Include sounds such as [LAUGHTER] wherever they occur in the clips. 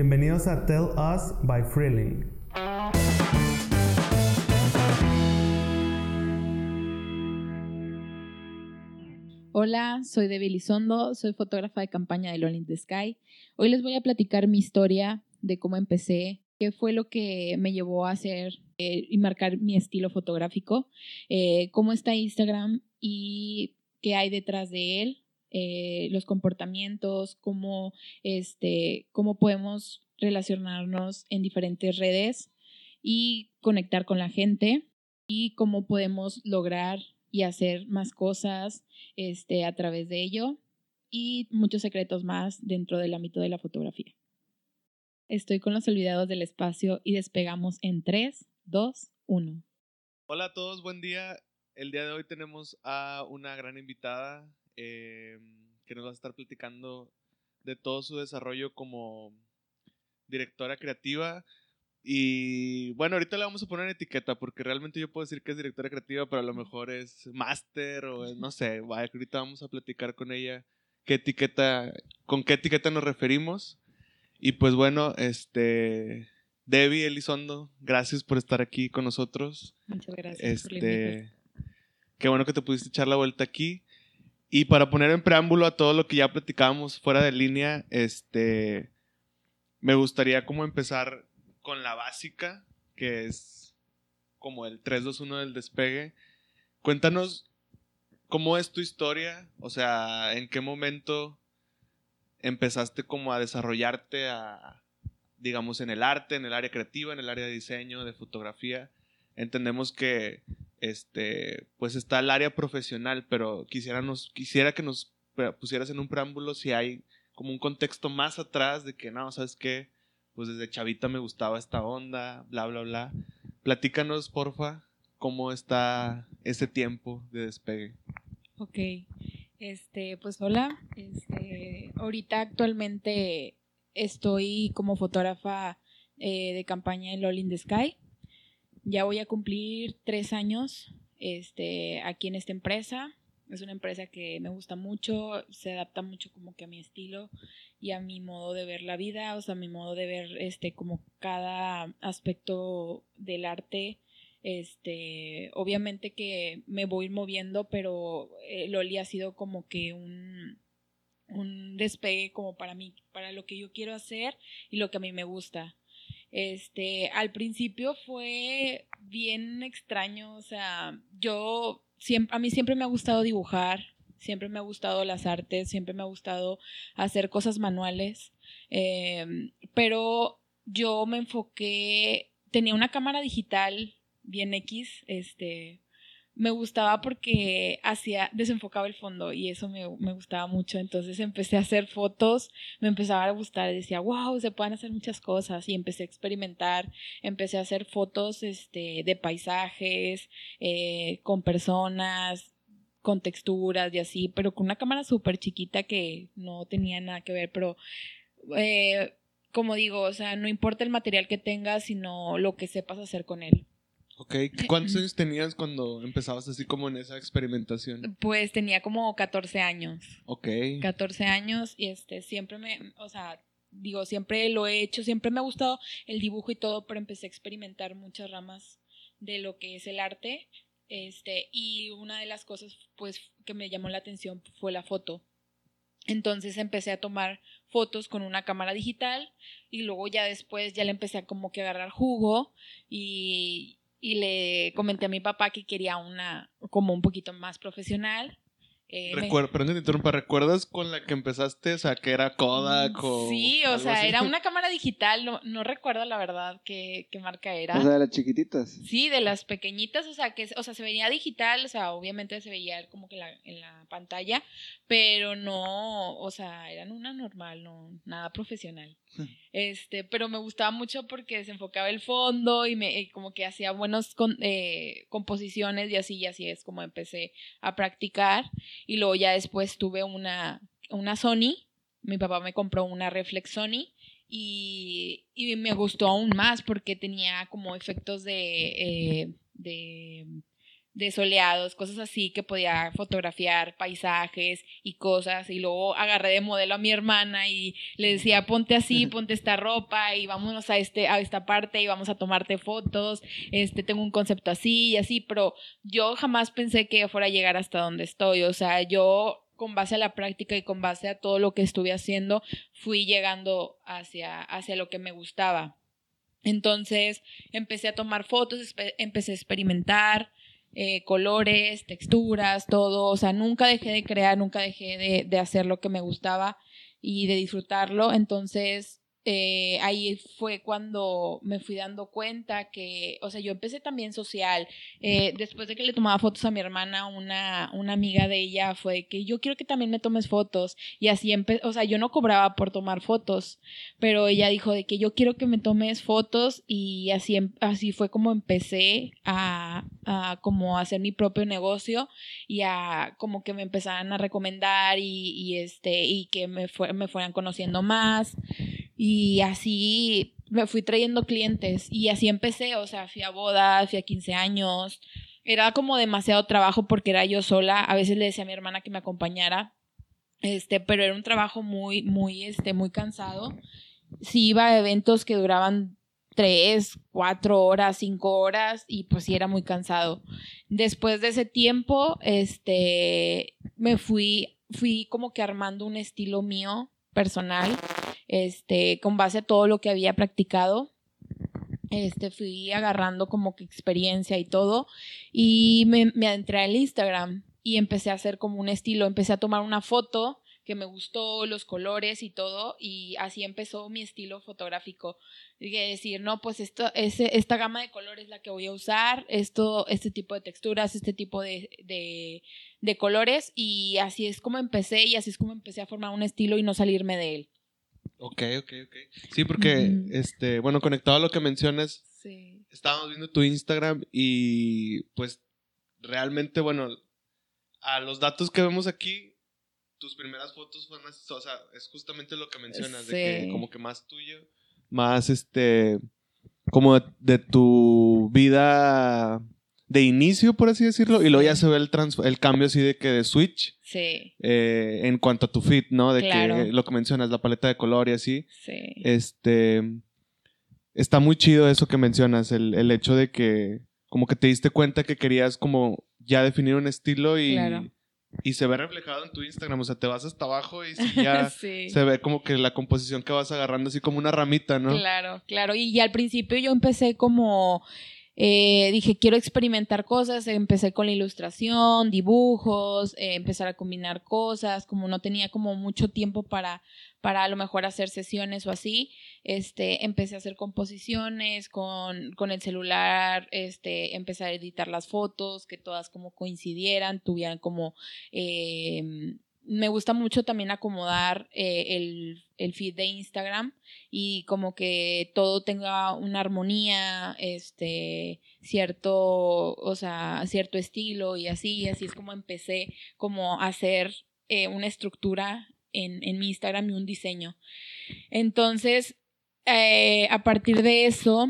Bienvenidos a Tell Us by Freeling. Hola, soy Debbie Lizondo, soy fotógrafa de campaña de Lonely the Sky. Hoy les voy a platicar mi historia de cómo empecé, qué fue lo que me llevó a hacer eh, y marcar mi estilo fotográfico, eh, cómo está Instagram y qué hay detrás de él, eh, los comportamientos, cómo, este, cómo podemos relacionarnos en diferentes redes y conectar con la gente y cómo podemos lograr y hacer más cosas este, a través de ello y muchos secretos más dentro del ámbito de la fotografía. Estoy con los olvidados del espacio y despegamos en 3, 2, 1. Hola a todos, buen día. El día de hoy tenemos a una gran invitada eh, que nos va a estar platicando de todo su desarrollo como directora creativa. Y bueno, ahorita le vamos a poner etiqueta porque realmente yo puedo decir que es directora creativa, pero a lo mejor es máster o no sé. ahorita vamos a platicar con ella qué etiqueta, con qué etiqueta nos referimos. Y pues bueno, este Debbie Elizondo, gracias por estar aquí con nosotros. Muchas gracias. Este, qué bueno que te pudiste echar la vuelta aquí. Y para poner en preámbulo a todo lo que ya platicábamos fuera de línea, este, me gustaría como empezar con la básica, que es como el 3-2-1 del despegue. Cuéntanos cómo es tu historia, o sea, en qué momento empezaste como a desarrollarte a, digamos, en el arte, en el área creativa, en el área de diseño, de fotografía. Entendemos que este, pues está el área profesional, pero quisiera, nos, quisiera que nos pusieras en un preámbulo si hay como un contexto más atrás de que, no, ¿sabes qué? Pues desde chavita me gustaba esta onda, bla, bla, bla. Platícanos, porfa, cómo está ese tiempo de despegue. Ok, este, pues hola, este, ahorita actualmente estoy como fotógrafa eh, de campaña en LOL in the Sky. Ya voy a cumplir tres años este, aquí en esta empresa. Es una empresa que me gusta mucho, se adapta mucho como que a mi estilo y a mi modo de ver la vida, o sea, a mi modo de ver este como cada aspecto del arte. Este, obviamente que me voy moviendo, pero eh, Loli ha sido como que un, un despegue como para mí, para lo que yo quiero hacer y lo que a mí me gusta. Este, al principio fue bien extraño, o sea, yo siempre, a mí siempre me ha gustado dibujar, siempre me ha gustado las artes, siempre me ha gustado hacer cosas manuales, em, pero yo me enfoqué, tenía una cámara digital bien X, este, me gustaba porque hacía, desenfocaba el fondo y eso me, gustaba mucho. Entonces empecé a hacer fotos, me empezaba a gustar, decía, wow, se pueden hacer muchas cosas y empecé a experimentar, empecé a hacer fotos este, de paisajes, eh, con personas, con texturas y así, pero con una cámara súper chiquita que no tenía nada que ver, pero... Eh, como digo, o sea, no importa el material que tengas, sino lo que sepas hacer con él. Ok, ¿cuántos años tenías cuando empezabas así como en esa experimentación? Pues tenía como 14 años. Ok. 14 años y este, siempre me, o sea, digo, siempre lo he hecho, siempre me ha gustado el dibujo y todo, pero empecé a experimentar muchas ramas de lo que es el arte. Este, y una de las cosas pues que me llamó la atención fue la foto. Entonces empecé a tomar fotos con una cámara digital y luego ya después ya le empecé a como que agarrar jugo y, y le comenté a mi papá que quería una como un poquito más profesional eh, no te interrumpa, ¿recuerdas con la que empezaste? O sea, que era Kodak mm, o. Sí, o sea, era [LAUGHS] una cámara digital, no, no recuerdo la verdad qué, qué, marca era. O sea, de las chiquititas. Sí, de las pequeñitas, o sea, que o sea, se veía digital, o sea, obviamente se veía como que la, en la pantalla, pero no, o sea, eran una normal, no, nada profesional. Este, pero me gustaba mucho porque desenfocaba el fondo y me como que hacía buenas eh, composiciones y así y así es como empecé a practicar. Y luego ya después tuve una una Sony, mi papá me compró una reflex Sony y, y me gustó aún más porque tenía como efectos de, eh, de de soleados, cosas así que podía fotografiar paisajes y cosas y luego agarré de modelo a mi hermana y le decía ponte así, [LAUGHS] ponte esta ropa y vámonos a este a esta parte y vamos a tomarte fotos, este tengo un concepto así y así, pero yo jamás pensé que fuera a llegar hasta donde estoy, o sea, yo con base a la práctica y con base a todo lo que estuve haciendo, fui llegando hacia, hacia lo que me gustaba. Entonces empecé a tomar fotos, empecé a experimentar eh, colores, texturas, todo. O sea, nunca dejé de crear, nunca dejé de, de hacer lo que me gustaba y de disfrutarlo. Entonces eh, ahí fue cuando me fui dando cuenta que, o sea, yo empecé también social. Eh, después de que le tomaba fotos a mi hermana, una, una amiga de ella fue que yo quiero que también me tomes fotos. Y así empecé, o sea, yo no cobraba por tomar fotos, pero ella dijo de que yo quiero que me tomes fotos y así, em, así fue como empecé a, a como hacer mi propio negocio y a como que me empezaran a recomendar y, y este, y que me, me fueran conociendo más. Y así me fui trayendo clientes y así empecé, o sea, fui a bodas, fui a 15 años. Era como demasiado trabajo porque era yo sola. A veces le decía a mi hermana que me acompañara. Este, pero era un trabajo muy, muy, este, muy cansado. Sí iba a eventos que duraban tres, cuatro horas, cinco horas y pues sí era muy cansado. Después de ese tiempo, este, me fui, fui como que armando un estilo mío personal este, con base a todo lo que había practicado. Este, fui agarrando como que experiencia y todo y me, me adentré al Instagram y empecé a hacer como un estilo, empecé a tomar una foto que me gustó, los colores y todo, y así empezó mi estilo fotográfico. Dije decir, no, pues esto, ese, esta gama de colores es la que voy a usar, esto, este tipo de texturas, este tipo de, de, de colores, y así es como empecé, y así es como empecé a formar un estilo y no salirme de él. Ok, ok, ok. Sí, porque, este, bueno, conectado a lo que mencionas, sí. estábamos viendo tu Instagram y pues realmente, bueno, a los datos que vemos aquí, tus primeras fotos fueron así, o sea, es justamente lo que mencionas, de que como que más tuyo, más este, como de tu vida de inicio, por así decirlo, y luego ya se ve el, el cambio así de que de switch. Sí. Eh, en cuanto a tu fit, ¿no? De que lo que mencionas, la paleta de color y así. Sí. Este. Está muy chido eso que mencionas, el, el hecho de que como que te diste cuenta que querías como ya definir un estilo y, y se ve reflejado en tu Instagram, o sea, te vas hasta abajo y [LAUGHS] ya se ve como que la composición que vas agarrando así como una ramita, ¿no? Claro, claro, y, y al principio yo empecé como eh, dije, quiero experimentar cosas, empecé con la ilustración, dibujos, eh, empezar a combinar cosas, como no tenía como mucho tiempo para, para a lo mejor hacer sesiones o así, este, empecé a hacer composiciones con, con el celular, este, empecé a editar las fotos, que todas como coincidieran, tuvieran como eh, me gusta mucho también acomodar eh, el, el, feed de Instagram y como que todo tenga una armonía, este, cierto, o sea, cierto estilo y así, y así es como empecé como a hacer eh, una estructura en, en, mi Instagram y un diseño. Entonces, eh, a partir de eso,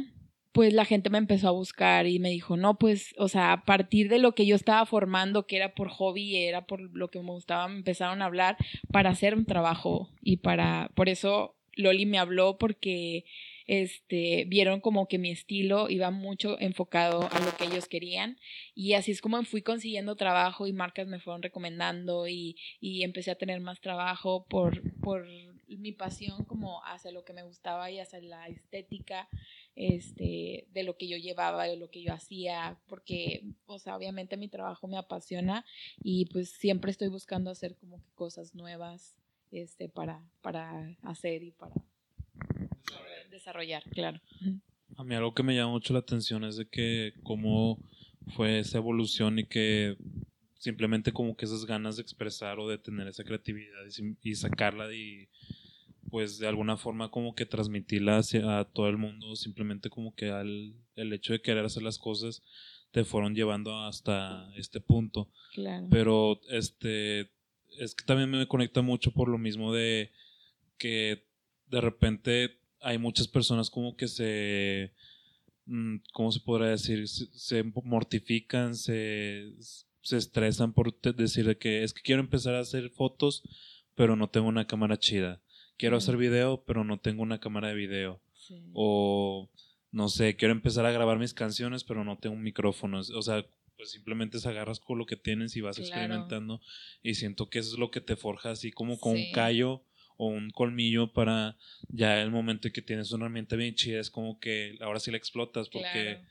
pues la gente me empezó a buscar y me dijo, no, pues, o sea, a partir de lo que yo estaba formando, que era por hobby, era por lo que me gustaba, me empezaron a hablar para hacer un trabajo y para, por eso Loli me habló porque, este, vieron como que mi estilo iba mucho enfocado a lo que ellos querían y así es como fui consiguiendo trabajo y marcas me fueron recomendando y, y empecé a tener más trabajo por, por mi pasión como hacia lo que me gustaba y hacia la estética este, de lo que yo llevaba, de lo que yo hacía, porque, o sea, obviamente mi trabajo me apasiona y pues siempre estoy buscando hacer como que cosas nuevas, este, para, para hacer y para desarrollar, claro. A mí algo que me llama mucho la atención es de que cómo fue esa evolución y que simplemente como que esas ganas de expresar o de tener esa creatividad y, y sacarla y pues de alguna forma como que transmitirla hacia a todo el mundo, simplemente como que al, el hecho de querer hacer las cosas te fueron llevando hasta este punto. Claro. Pero este es que también me conecta mucho por lo mismo de que de repente hay muchas personas como que se mm, ¿cómo se podrá decir? Se, se mortifican, se, se estresan por decir de que es que quiero empezar a hacer fotos, pero no tengo una cámara chida. Quiero hacer video, pero no tengo una cámara de video. Sí. O, no sé, quiero empezar a grabar mis canciones, pero no tengo un micrófono. O sea, pues simplemente agarras con lo que tienes y vas Claro. experimentando. Y siento que eso es lo que te forja así como con Sí. un callo o un colmillo para ya el momento que tienes una herramienta bien chida, es como que ahora sí la explotas porque Claro.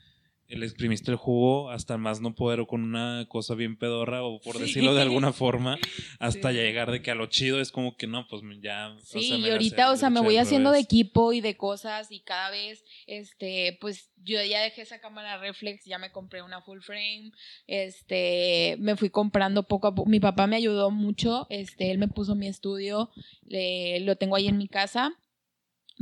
Le exprimiste el jugo hasta más no poder o con una cosa bien pedorra o por Sí. decirlo de alguna [LAUGHS] forma hasta Sí. ya llegar de que a lo chido es como que no, pues ya... o Sí, sea, y ahorita, o sea, me voy haciendo de equipo y de cosas y cada vez, este, pues yo ya dejé esa cámara reflex, ya me compré una full frame, este, me fui comprando poco a poco, mi papá me ayudó mucho, este, él me puso mi estudio, le- lo tengo ahí en mi casa,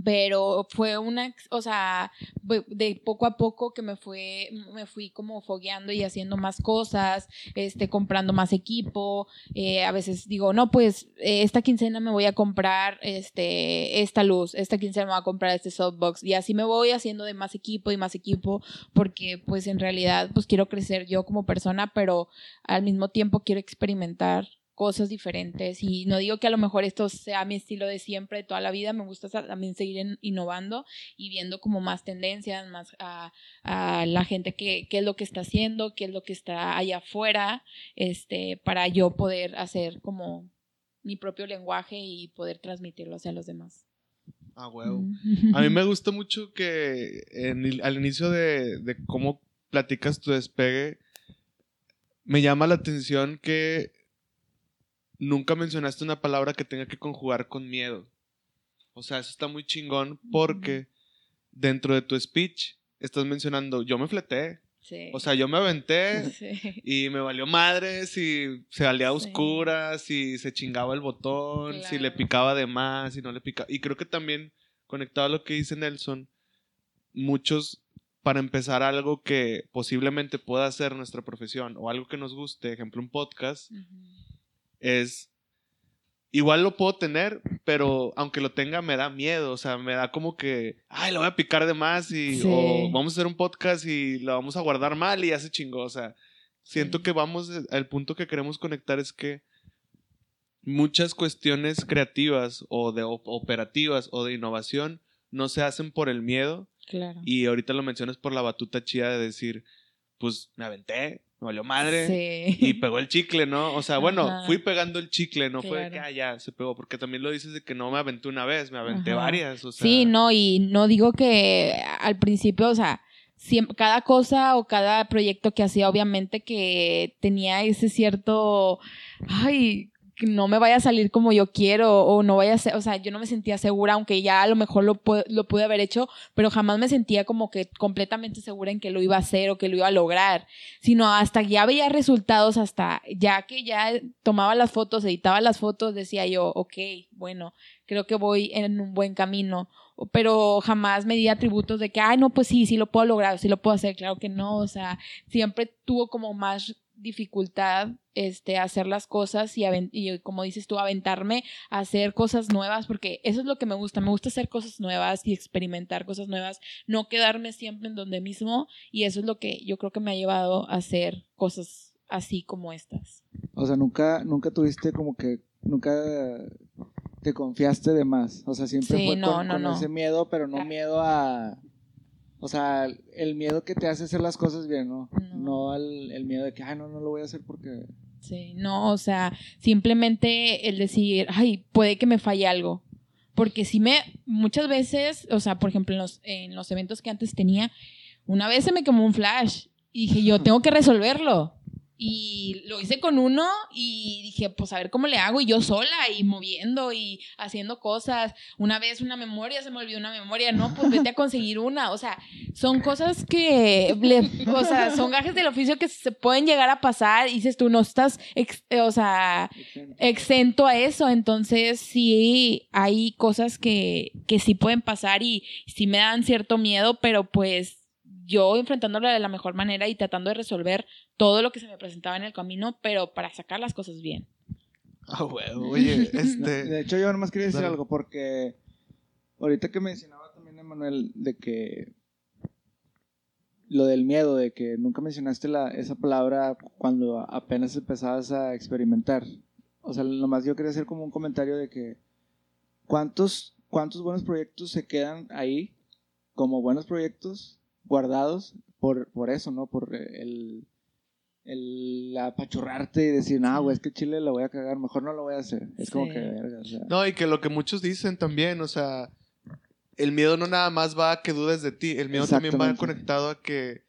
pero fue una, o sea, de- de poco a poco que me fue, me fui como fogueando y haciendo más cosas, este, comprando más equipo, eh, a veces digo, no, pues eh, esta quincena me voy a comprar este, esta luz, esta quincena me voy a comprar este softbox y así me voy haciendo de más equipo y más equipo porque pues en realidad pues quiero crecer yo como persona, pero al mismo tiempo quiero experimentar cosas diferentes y no digo que a lo mejor esto sea mi estilo de siempre, de toda la vida, me gusta también seguir innovando y viendo como más tendencias, más a, a la gente que, qué es lo que está haciendo, qué es lo que está allá afuera, este, para yo poder hacer como mi propio lenguaje y poder transmitirlo hacia los demás. Ah, huevo. A mí me [LAUGHS] gusta mucho que en el- al inicio de, de cómo platicas tu despegue, me llama la atención que nunca mencionaste una palabra que tenga que conjugar con miedo. O sea, eso está muy chingón porque dentro de tu speech estás mencionando, yo me fleté. Sí. O sea, yo me aventé [LAUGHS] Sí. y me valió madre si se valía a Sí. oscuras, si se chingaba el botón, si le picaba de más, si no le picaba. Y creo que también, conectado a lo que dice Nelson, muchos, para empezar algo que posiblemente pueda ser nuestra profesión o algo que nos guste, ejemplo, un podcast. Es. Igual lo puedo tener, pero aunque lo tenga me da miedo, o sea, me da como que, ay, lo voy a picar de más y Sí. o vamos a hacer un podcast y lo vamos a guardar mal y ya se chingó, o sea, siento Sí. que vamos, al punto que queremos conectar es que muchas cuestiones creativas o de op- operativas o de innovación no se hacen por el miedo Claro. y ahorita lo mencionas por la batuta chida de decir, pues me aventé, me valió madre Sí. y pegó el chicle, ¿no? O sea, bueno, Ajá. fui pegando el chicle, no fue de que ah, ya se pegó, porque también lo dices de que no me aventé una vez, me aventé Ajá. varias, o sea. Sí, no, y no digo que al principio, o sea, siem- cada cosa o cada proyecto que hacía, obviamente que tenía ese cierto, ay, no me vaya a salir como yo quiero o no vaya a ser, o sea, yo no me sentía segura, aunque ya a lo mejor lo, lo pude haber hecho, pero jamás me sentía como que completamente segura en que lo iba a hacer o que lo iba a lograr, sino hasta ya veía resultados, hasta ya que ya tomaba las fotos, editaba las fotos, decía yo, ok, bueno, creo que voy en un buen camino pero jamás me di atributos de que, ay, no, pues sí, sí lo puedo lograr, sí lo puedo hacer, claro que no, o sea, siempre tuvo como más dificultad este hacer las cosas y, como dices tú aventarme a hacer cosas nuevas porque eso es lo que me gusta me gusta hacer cosas nuevas y experimentar cosas nuevas no quedarme siempre en donde mismo y eso es lo que yo creo que me ha llevado a hacer cosas así como estas O sea, nunca, nunca tuviste como que, nunca te confiaste de más. O sea, siempre Sí, fue no, con, no, con no. ese miedo, pero no miedo a... O sea, el miedo que te hace hacer las cosas bien, ¿no? No. No el miedo de que, ay, no, no lo voy a hacer porque... Sí, no, o sea, simplemente el decir, ay, puede que me falle algo. Porque si me, muchas veces, o sea, por ejemplo, en los, en los eventos que antes tenía, una vez se me quemó un flash y dije, yo [LAUGHS] tengo que resolverlo. Y lo hice con uno y dije, pues a ver cómo le hago. Y yo sola y moviendo y haciendo cosas. Una vez una memoria, se me olvidó una memoria. No, pues vete a conseguir una. O sea, son cosas que, le- o sea, son gajes del oficio que se pueden llegar a pasar. Y dices tú, no estás, ex- eh, o sea, exento a eso. Entonces, sí, hay cosas que, que sí pueden pasar y sí me dan cierto miedo, pero pues yo enfrentándolo de la mejor manera y tratando de resolver todo lo que se me presentaba en el camino, pero para sacar las cosas bien. [LAUGHS] Ah, huevo, [LAUGHS] oye, No, este. de hecho, yo nomás quería decir Dale. algo porque ahorita que mencionaba también Emanuel de que lo del miedo, de que nunca mencionaste la, esa palabra cuando apenas empezabas a experimentar. O sea, nomás yo quería hacer como un comentario de que cuántos, cuántos buenos proyectos se quedan ahí como buenos proyectos guardados por, por eso, ¿no? Por el, el apachurrarte y decir, no, güey, es que Chile lo voy a cagar, mejor no lo voy a hacer. Es como que, verga, o sea. No, y que lo que muchos dicen también, o sea, el miedo no nada más va a que dudes de ti, el miedo también va conectado a que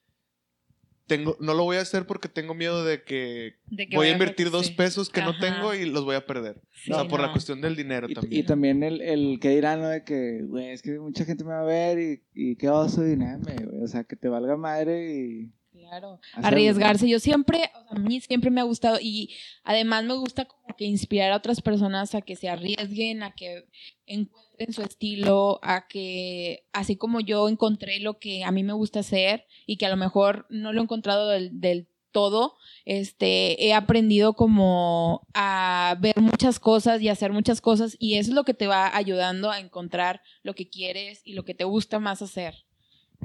tengo, no lo voy a hacer porque tengo miedo de que De que voy a invertir dos pesos que no tengo y los voy a perder. Sí, o sea, por la cuestión del dinero Y, también. y también el, el que dirán, ¿no? De que, güey, es que mucha gente me va a ver y, y qué oso y nada, güey. O sea, que te valga madre y... Claro, arriesgarse. Yo siempre, o sea, a mí siempre me ha gustado y además me gusta como que inspirar a otras personas a que se arriesguen, a que encuentren su estilo, a que así como yo encontré lo que a mí me gusta hacer y que a lo mejor no lo he encontrado del, del todo, este, he aprendido como a ver muchas cosas y hacer muchas cosas y eso es lo que te va ayudando a encontrar lo que quieres y lo que te gusta más hacer.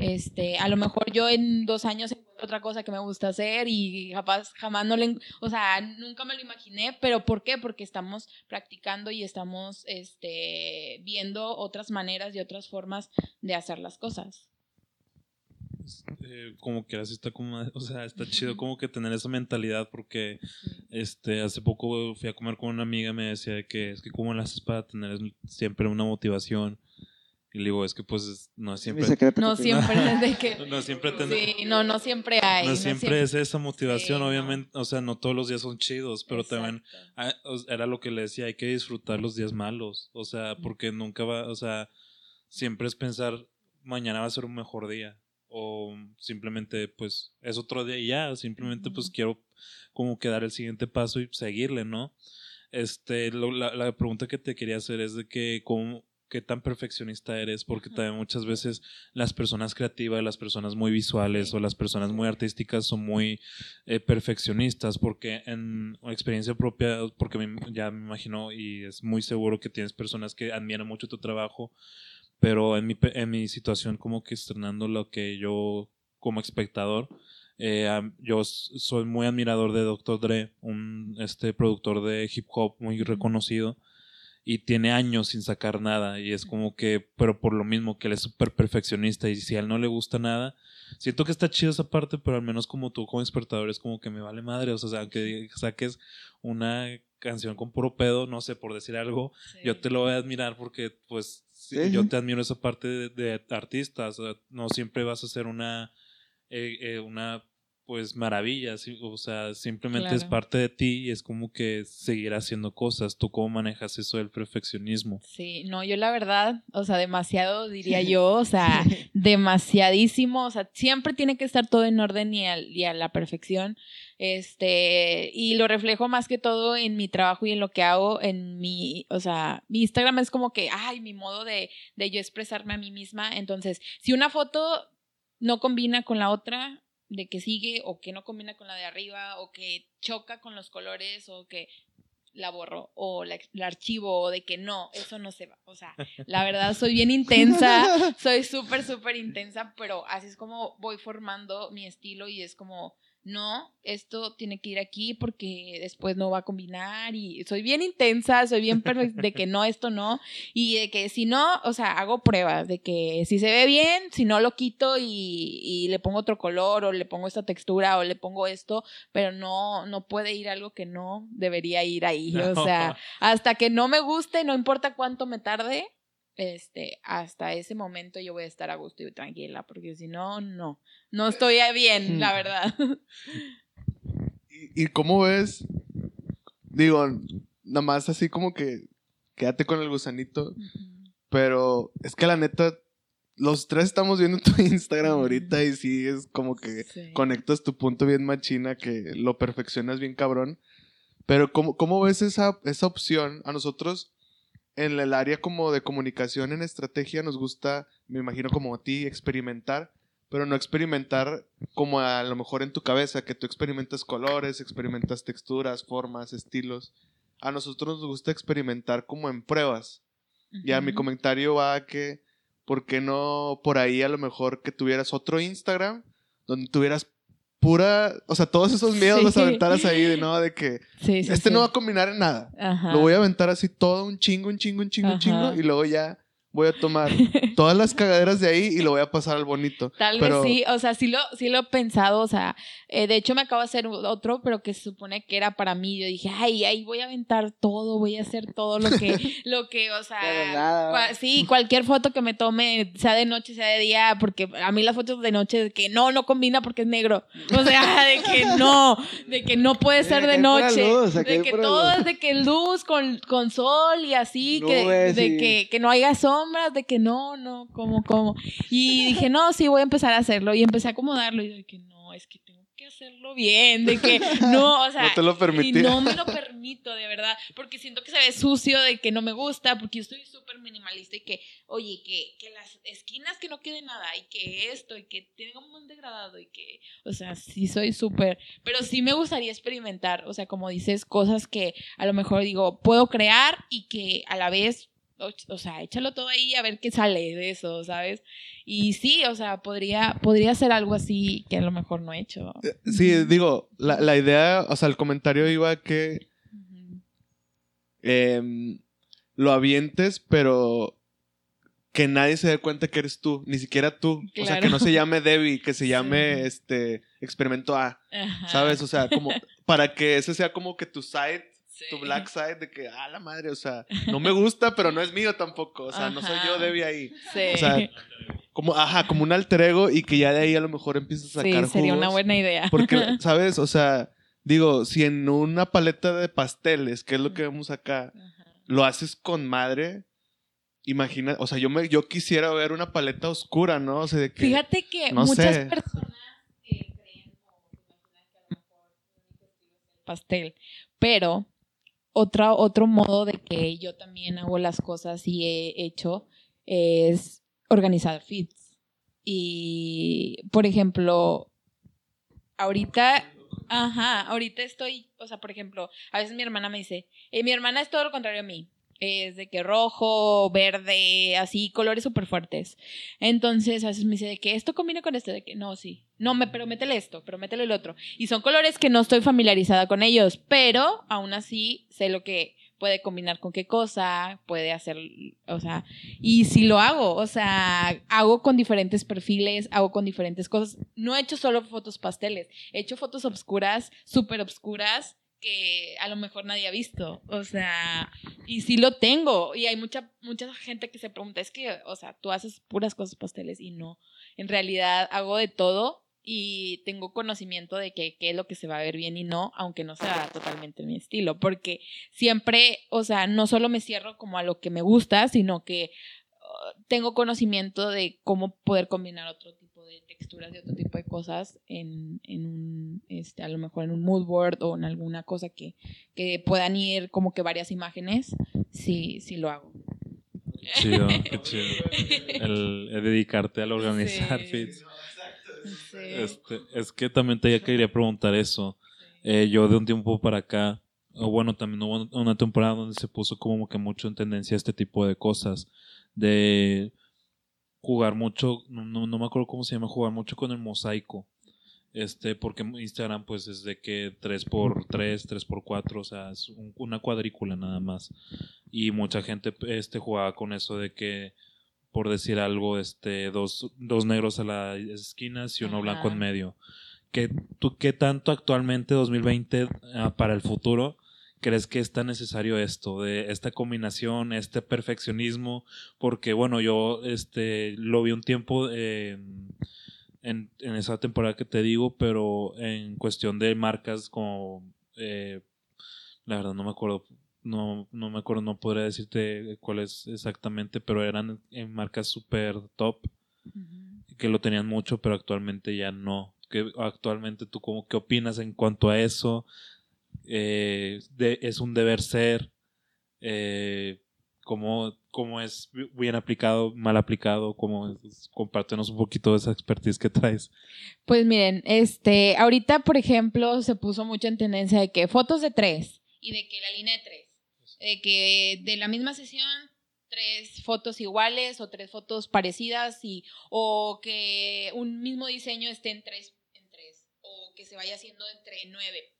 Este, a lo mejor yo en dos años encuentro otra cosa que me gusta hacer y jamás, jamás no le, o sea, nunca me lo imaginé, pero ¿por qué? Porque estamos practicando y estamos, este, viendo otras maneras y otras formas de hacer las cosas. Eh, como que así está como, [LAUGHS] o sea, está chido [LAUGHS] como que tener esa mentalidad porque este hace poco fui a comer con una amiga y me decía de que es que cómo lo haces para tener siempre una motivación y le digo es que pues es- no siempre No siempre es [LAUGHS] de que, no siempre ten- sí, no, no siempre hay. no siempre es esa motivación Sí, no. obviamente o sea no todos los días son chidos pero también Exacto. Ah, era lo que le decía, hay que disfrutar los días malos, o sea, porque nunca va, o sea, siempre es pensar, mañana va a ser un mejor día, o simplemente, pues, es otro día y ya, simplemente, pues, quiero como que dar el siguiente paso y seguirle, ¿no? Este, lo- la, la pregunta que te quería hacer es de que, ¿cómo, qué tan perfeccionista eres? Porque también muchas veces las personas creativas, las personas muy visuales o las personas muy artísticas son muy eh, perfeccionistas porque en experiencia propia, porque ya me imagino y es muy seguro que tienes personas que admiran mucho tu trabajo, pero en mi, en mi situación como que estrenando lo que yo como espectador, eh, yo soy muy admirador de Dr. Dre, un este productor de hip hop muy reconocido y tiene años sin sacar nada y es como que, pero por lo mismo que él es súper perfeccionista y si a él no le gusta nada, siento que está chido esa parte, pero al menos como tú como espectador es como que me vale madre, o sea, aunque saques una canción con puro pedo, no sé, por decir algo, Sí. yo te lo voy a admirar porque pues sí, yo te admiro esa parte de, de artista, o sea, no siempre vas a ser una, eh, eh, una pues maravilla, sí, o sea, simplemente es parte de ti y es como que seguir haciendo cosas. ¿Tú cómo manejas eso del perfeccionismo? Sí, no, yo la verdad, o sea, demasiado diría [LAUGHS] yo, o sea, demasiadísimo, o sea, siempre tiene que estar todo en orden y, al- y a la perfección, este, y lo reflejo más que todo en mi trabajo y en lo que hago, en mi, o sea, mi Instagram es como que, ay, mi modo de, de yo expresarme a mí misma, entonces, si una foto no combina con la otra, de que sigue, o que no combina con la de arriba, o que choca con los colores, o que la borro o la, la archivo o de que no, eso no se va. O sea, la verdad soy bien intensa, [LAUGHS] soy súper, súper intensa, pero así es como voy formando mi estilo y es como, no, esto tiene que ir aquí porque después no va a combinar y soy bien intensa, soy bien perfecta de que no, esto no y de que si no, o sea, hago pruebas de que si se ve bien, si no lo quito y, y le pongo otro color o le pongo esta textura o le pongo esto, pero no, no puede ir algo que no debería ir ahí. O [LAUGHS] sea, hasta que no me guste, no importa cuánto me tarde, este, hasta ese momento yo voy a estar a gusto y tranquila, porque si no, no, no estoy bien, la [LAUGHS] verdad. ¿Y, y cómo ves? Digo, nada más así como que quédate con el gusanito. Pero es que la neta, los tres estamos viendo [LAUGHS] tu Instagram ahorita y sí es como que Sí. conectas tu punto bien machina, que lo perfeccionas bien cabrón. Pero ¿cómo, cómo ves esa, esa opción? A nosotros, en el área como de comunicación en estrategia, nos gusta, me imagino como a ti, experimentar, pero no experimentar como a lo mejor en tu cabeza, que tú experimentas colores, experimentas texturas, formas, estilos. A nosotros nos gusta experimentar como en pruebas. Ya mi Ujú. comentario va a que, ¿por qué no por ahí a lo mejor que tuvieras otro Instagram donde tuvieras pura, o sea, todos esos miedos Sí. los aventaras ahí de no, de que Sí, sí, este no va a combinar en nada. Ajá. Lo voy a aventar así todo un chingo, un chingo, un chingo, un chingo y luego ya voy a tomar [LAUGHS] todas las cagaderas de ahí y lo voy a pasar al bonito. Tal Pero- vez sí, o sea, sí lo, sí lo he pensado, o sea, eh, de hecho me acabo de hacer otro, pero que se supone que era para mí, yo dije, ay, ahí voy a aventar todo, voy a hacer todo lo que, [LAUGHS] lo que, o sea, Pero nada. cua- sí, cualquier foto que me tome, sea de noche, sea de día, porque a mí las fotos de noche, de que no, no combina porque es negro, o sea, [LAUGHS] de que no, de que no puede ser de noche, luz, de que todo luz. es de que luz con, con sol y así, que, de y- que, que no haya sombras, de que no, no, como, como. Y dije, no, sí, voy a empezar a hacerlo. Y empecé a acomodarlo. Y de que no, es que tengo que hacerlo bien. De que no, o sea. [LAUGHS] No te lo permití. Y no me lo permito, de verdad. Porque siento que se ve sucio, de que no me gusta. Porque yo estoy súper minimalista. Y que, oye, que, que las esquinas que no quede nada. Y que esto. Y que tenga un degradado. Y que, o sea, sí soy súper. Pero sí me gustaría experimentar. O sea, como dices, cosas que a lo mejor digo, puedo crear. Y que a la vez o, sea, échalo todo ahí a ver qué sale de eso, ¿sabes? Y sí, o sea, podría, podría ser algo así que a lo mejor no he hecho. Sí, digo, la, la idea, o sea, el comentario iba a que em, lo avientes, pero que nadie se dé cuenta que eres tú, ni siquiera tú. O sea, que no se llame Debbie, que se Sí. llame este experimento A, Ajá. ¿sabes? O sea, como para que ese sea como que tu side, Sí. tu black [LAUGHS] side de que, ah, la madre, o sea, no me gusta, pero no es mío tampoco, o sea, no soy yo. Debbie ahí. Sí. O sea, como, ajá, como un alter ego y que ya de ahí a lo mejor empieces a Sí, sacar sería una buena idea. Porque, [LAUGHS] ¿sabes? O sea, digo, si en una paleta de pasteles, que es lo que vemos acá, Ajá. lo haces con madre, imagina, o sea, yo me, yo quisiera ver una paleta oscura, ¿no? O sea, de que Fíjate que no muchas sé. personas eh, creen o imaginan que a lo mejor pastel, pero otra, otro modo de que yo también hago las cosas y he hecho es organizar feeds. Y, por ejemplo, ahorita, ajá, ahorita estoy, o sea, por ejemplo, a veces mi hermana me dice, eh, mi hermana es todo lo contrario a mí. Es de que rojo, verde, así, colores súper fuertes. Entonces, a veces me dice de que esto combina con esto, de que no, sí. No, me, pero métele esto, pero métele el otro. Y son colores que no estoy familiarizada con ellos, pero aún así sé lo que puede combinar con qué cosa, puede hacer, o sea, y si lo hago, o sea, hago con diferentes perfiles, hago con diferentes cosas. No he hecho solo fotos pasteles, he hecho fotos obscuras, súper obscuras, que a lo mejor nadie ha visto, o sea, y sí lo tengo, y hay mucha, mucha gente que se pregunta, es que, o sea, tú haces puras cosas pasteles y no, en realidad hago de todo y tengo conocimiento de que qué es lo que se va a ver bien y no, aunque no sea totalmente mi estilo, porque siempre, o sea, no solo me cierro como a lo que me gusta, sino que uh, tengo conocimiento de cómo poder combinar otro de texturas y otro tipo de cosas en, en un, este, a lo mejor en un mood board o en alguna cosa que, que puedan ir como que varias imágenes, sí, sí lo hago. Chido, qué [LAUGHS] chido. El, el dedicarte al organizar Sí. feeds. Sí. Este, es que también te quería preguntar eso. Eh, yo de un tiempo para acá, o bueno, también hubo una temporada donde se puso como que mucho en tendencia este tipo de cosas. De jugar mucho, no, no, me acuerdo cómo se llama, jugar mucho con el mosaico. Este, porque Instagram pues es de que 3x3, 3x4, o sea, es un- una cuadrícula nada más. Y mucha gente este, jugaba con eso de que, por decir algo, este, dos, dos negros a las esquinas y uno Ajá. blanco en medio. ¿Qué, tú, ¿Qué tanto actualmente 2020 ah, para el futuro crees que es tan necesario esto, de esta combinación, este perfeccionismo? Porque bueno, yo este, lo vi un tiempo eh, en, en esa temporada que te digo, pero en cuestión de marcas como... eh, la verdad no me acuerdo, no, no me acuerdo, no podría decirte cuál es exactamente, pero eran en marcas super top que lo tenían mucho, pero actualmente ya no. Que actualmente tú cómo qué opinas en cuanto a eso? Eh, de- es un deber ser. Eh, ¿cómo, cómo es bien aplicado, mal aplicado? ¿Cómo es? Compártenos un poquito de esa expertise que traes. Pues miren, este, ahorita, por ejemplo, se puso mucho en tendencia de que fotos de tres y de que la línea de tres, de que de la misma sesión tres fotos iguales o tres fotos parecidas y o que un mismo diseño esté en tres que se vaya haciendo entre nueve.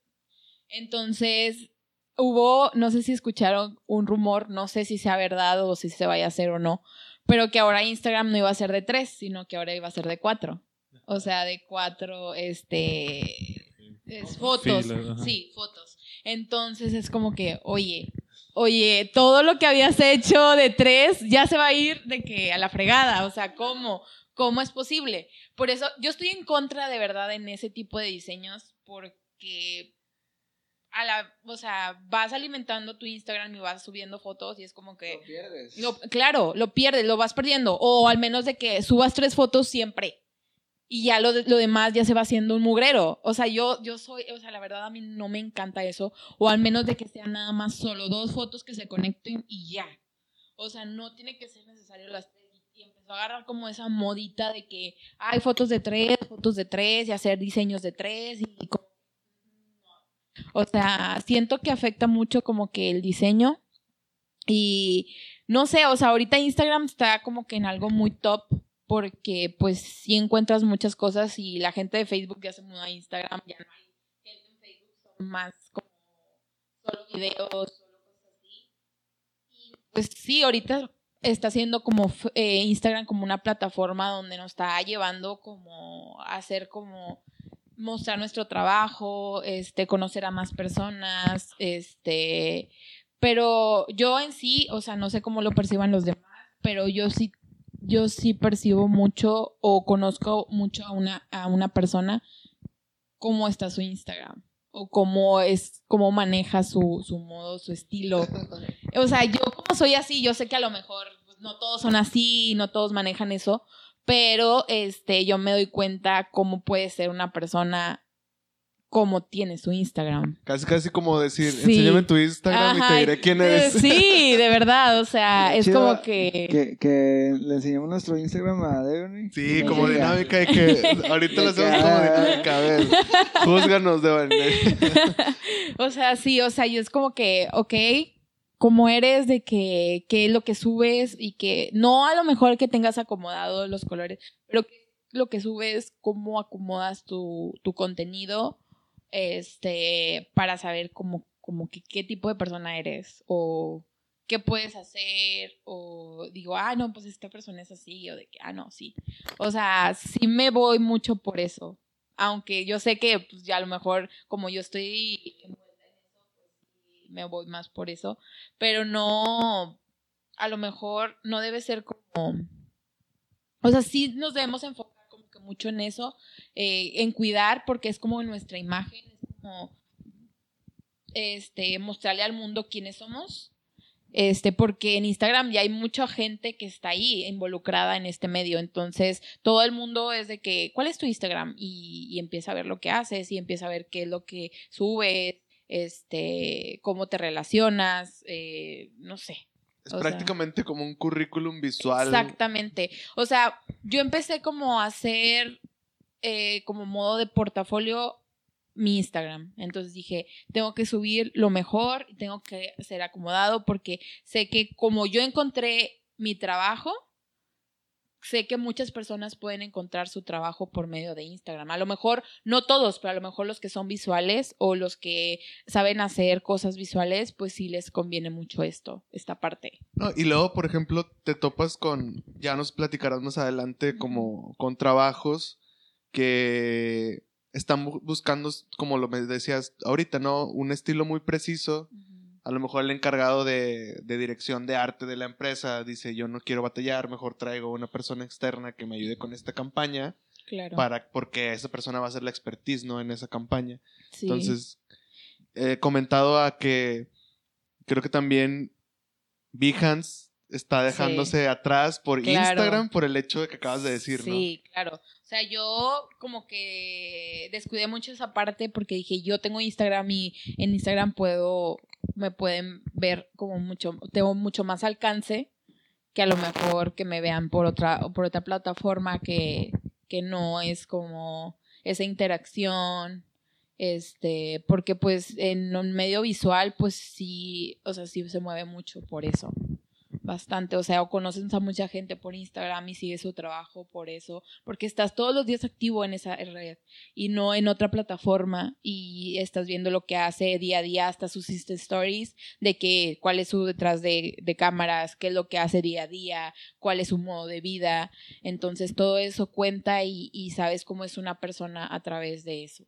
Entonces, hubo, no sé si escucharon un rumor, no sé si sea verdad o si se vaya a hacer o no, pero que ahora Instagram no iba a ser de tres, sino que ahora iba a ser de cuatro. O sea, de cuatro, este, es fotos. Sí, fotos. Entonces es como que, oye, oye, todo lo que habías hecho de tres ya se va a ir de que a la fregada. O sea, ¿cómo? ¿Cómo es posible? Por eso yo estoy en contra de verdad en ese tipo de diseños porque a la, o sea, vas alimentando tu Instagram y vas subiendo fotos y es como que Lo pierdes. lo- claro, lo pierdes, lo vas perdiendo. O al menos de que subas tres fotos siempre. Y ya lo, lo demás ya se va haciendo un mugrero. O sea, yo, yo soy, o sea, la verdad a mí no me encanta eso. O al menos de que sean nada más solo dos fotos que se conecten y ya. O sea, no tiene que ser necesario las tres. Y empezó a agarrar como esa modita de que hay fotos de tres, fotos de tres, y hacer diseños de tres. Y como- o sea, siento que afecta mucho como que el diseño. Y no sé, o sea, ahorita Instagram está como que en algo muy top porque pues sí encuentras muchas cosas y la gente de Facebook ya se mudó a Instagram, ya no hay gente en Facebook, son más como solo videos, solo cosas así. Y pues sí, ahorita está siendo como eh, Instagram como una plataforma donde nos está llevando como a hacer como mostrar nuestro trabajo, este, conocer a más personas, este, pero yo en sí, o sea, no sé cómo lo perciban los demás, pero yo sí, yo sí percibo mucho o conozco mucho a una, a una persona cómo está su Instagram o cómo es, cómo maneja su, su modo, su estilo. [LAUGHS] O sea, yo como soy así, yo sé que a lo mejor pues, no todos son así, no todos manejan eso, pero este, yo me doy cuenta cómo puede ser una persona, cómo tiene su Instagram. Casi, casi como decir, Sí. enséñame tu Instagram y Ajá, te diré quién eres. Sí, de verdad, o sea, es Chido como que... Que, que le enseñamos nuestro Instagram a Devon. Sí, como dinámica [LAUGHS] de que ahorita lo hacemos como ah. dinámica. A ver, júzganos, Devan. [LAUGHS] O sea, sí, o sea, yo es como que, ok, como eres, de que, qué es lo que subes y que no a lo mejor que tengas acomodado los colores, pero que lo que subes, cómo acomodas tu, tu contenido, este, para saber cómo, como que qué tipo de persona eres o qué puedes hacer o digo, ah, no, pues esta persona es así o de que, ah, no, sí. O sea, sí me voy mucho por eso. Aunque yo sé que pues, ya a lo mejor como yo estoy me voy más por eso. Pero no, a lo mejor no debe ser como... O sea, sí nos debemos enfocar como que mucho en eso, eh, en cuidar, porque es como nuestra imagen, es como este, mostrarle al mundo quiénes somos. Este, porque en Instagram ya hay mucha gente que está ahí involucrada en este medio. Entonces, todo el mundo es de que, ¿cuál es tu Instagram? Y, y empieza a ver lo que haces y empieza a ver qué es lo que subes, este, cómo te relacionas, eh, no sé. Es O sea- prácticamente como un currículum visual. Exactamente. O sea, yo empecé como a hacer eh, como modo de portafolio mi Instagram. Entonces dije, tengo que subir lo mejor, tengo que ser acomodado porque sé que como yo encontré mi trabajo, sé que muchas personas pueden encontrar su trabajo por medio de Instagram. A lo mejor, no todos, pero a lo mejor los que son visuales o los que saben hacer cosas visuales, pues sí les conviene mucho esto, esta parte. No, y luego, por ejemplo, te topas con, ya nos platicarás más adelante, como con trabajos que están bu- buscando, como lo me decías ahorita, ¿no? Un estilo muy preciso. A lo mejor el encargado de, de dirección de arte de la empresa dice, yo no quiero batallar, mejor traigo una persona externa que me ayude con esta campaña, Claro. para, porque esa persona va a ser la expertise, ¿no? En esa campaña. Sí. Entonces, he comentado a que creo que también Behance está dejándose atrás por Claro. Instagram por el hecho de que acabas de decir, ¿no? Sí, claro. O sea, yo como que descuidé mucho esa parte porque dije, yo tengo Instagram y en Instagram puedo, me pueden ver como mucho, tengo mucho más alcance que a lo mejor que me vean por otra, por otra plataforma que, que no es como esa interacción. Este, porque pues en un medio visual, pues sí, o sea, sí se mueve mucho por eso. Bastante, o sea, o conoces a mucha gente por Instagram y sigues su trabajo por eso, porque estás todos los días activo en esa red y no en otra plataforma y estás viendo lo que hace día a día, hasta sus Insta stories, de que cuál es su detrás de, cámaras, qué es lo que hace día a día, cuál es su modo de vida, entonces todo eso cuenta y, y sabes cómo es una persona a través de eso.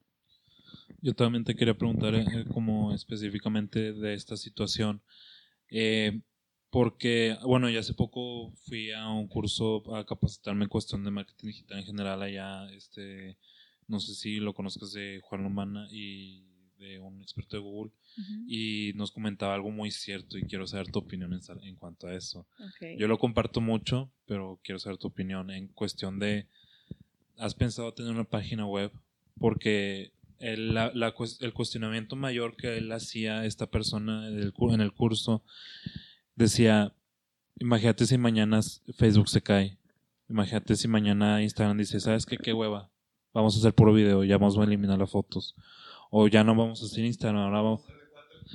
Yo también te quería preguntar eh, como específicamente de esta situación. Eh, porque, bueno, ya hace poco fui a un curso a capacitarme en cuestión de marketing digital en general allá, este, no sé si lo conozcas de Juan Lomana y de un experto de Google, y nos comentaba algo muy cierto y quiero saber tu opinión en, en cuanto a eso. Okay. Yo lo comparto mucho, pero quiero saber tu opinión en cuestión de, ¿has pensado tener una página web? Porque el, la, la, el cuestionamiento mayor que él hacía, esta persona en el, en el curso, decía, imagínate si mañana Facebook se cae, imagínate si mañana Instagram dice, ¿sabes qué? Qué hueva, vamos a hacer puro video, ya vamos a eliminar las fotos. O ya no vamos a hacer Instagram, ahora vamos,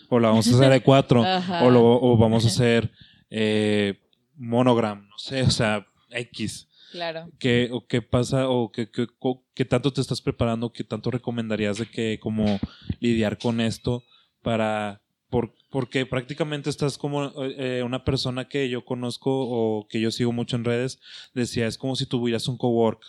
o la vamos a hacer de cuatro, [LAUGHS] o, lo, o vamos a hacer eh, monogram, no sé, o sea, X. Claro. ¿Qué, o qué pasa o qué, qué, qué, tanto te estás preparando? ¿Qué tanto recomendarías de que como lidiar con esto para... Por, porque prácticamente estás como eh, una persona que yo conozco o que yo sigo mucho en redes, decía, es como si tuvieras un cowork.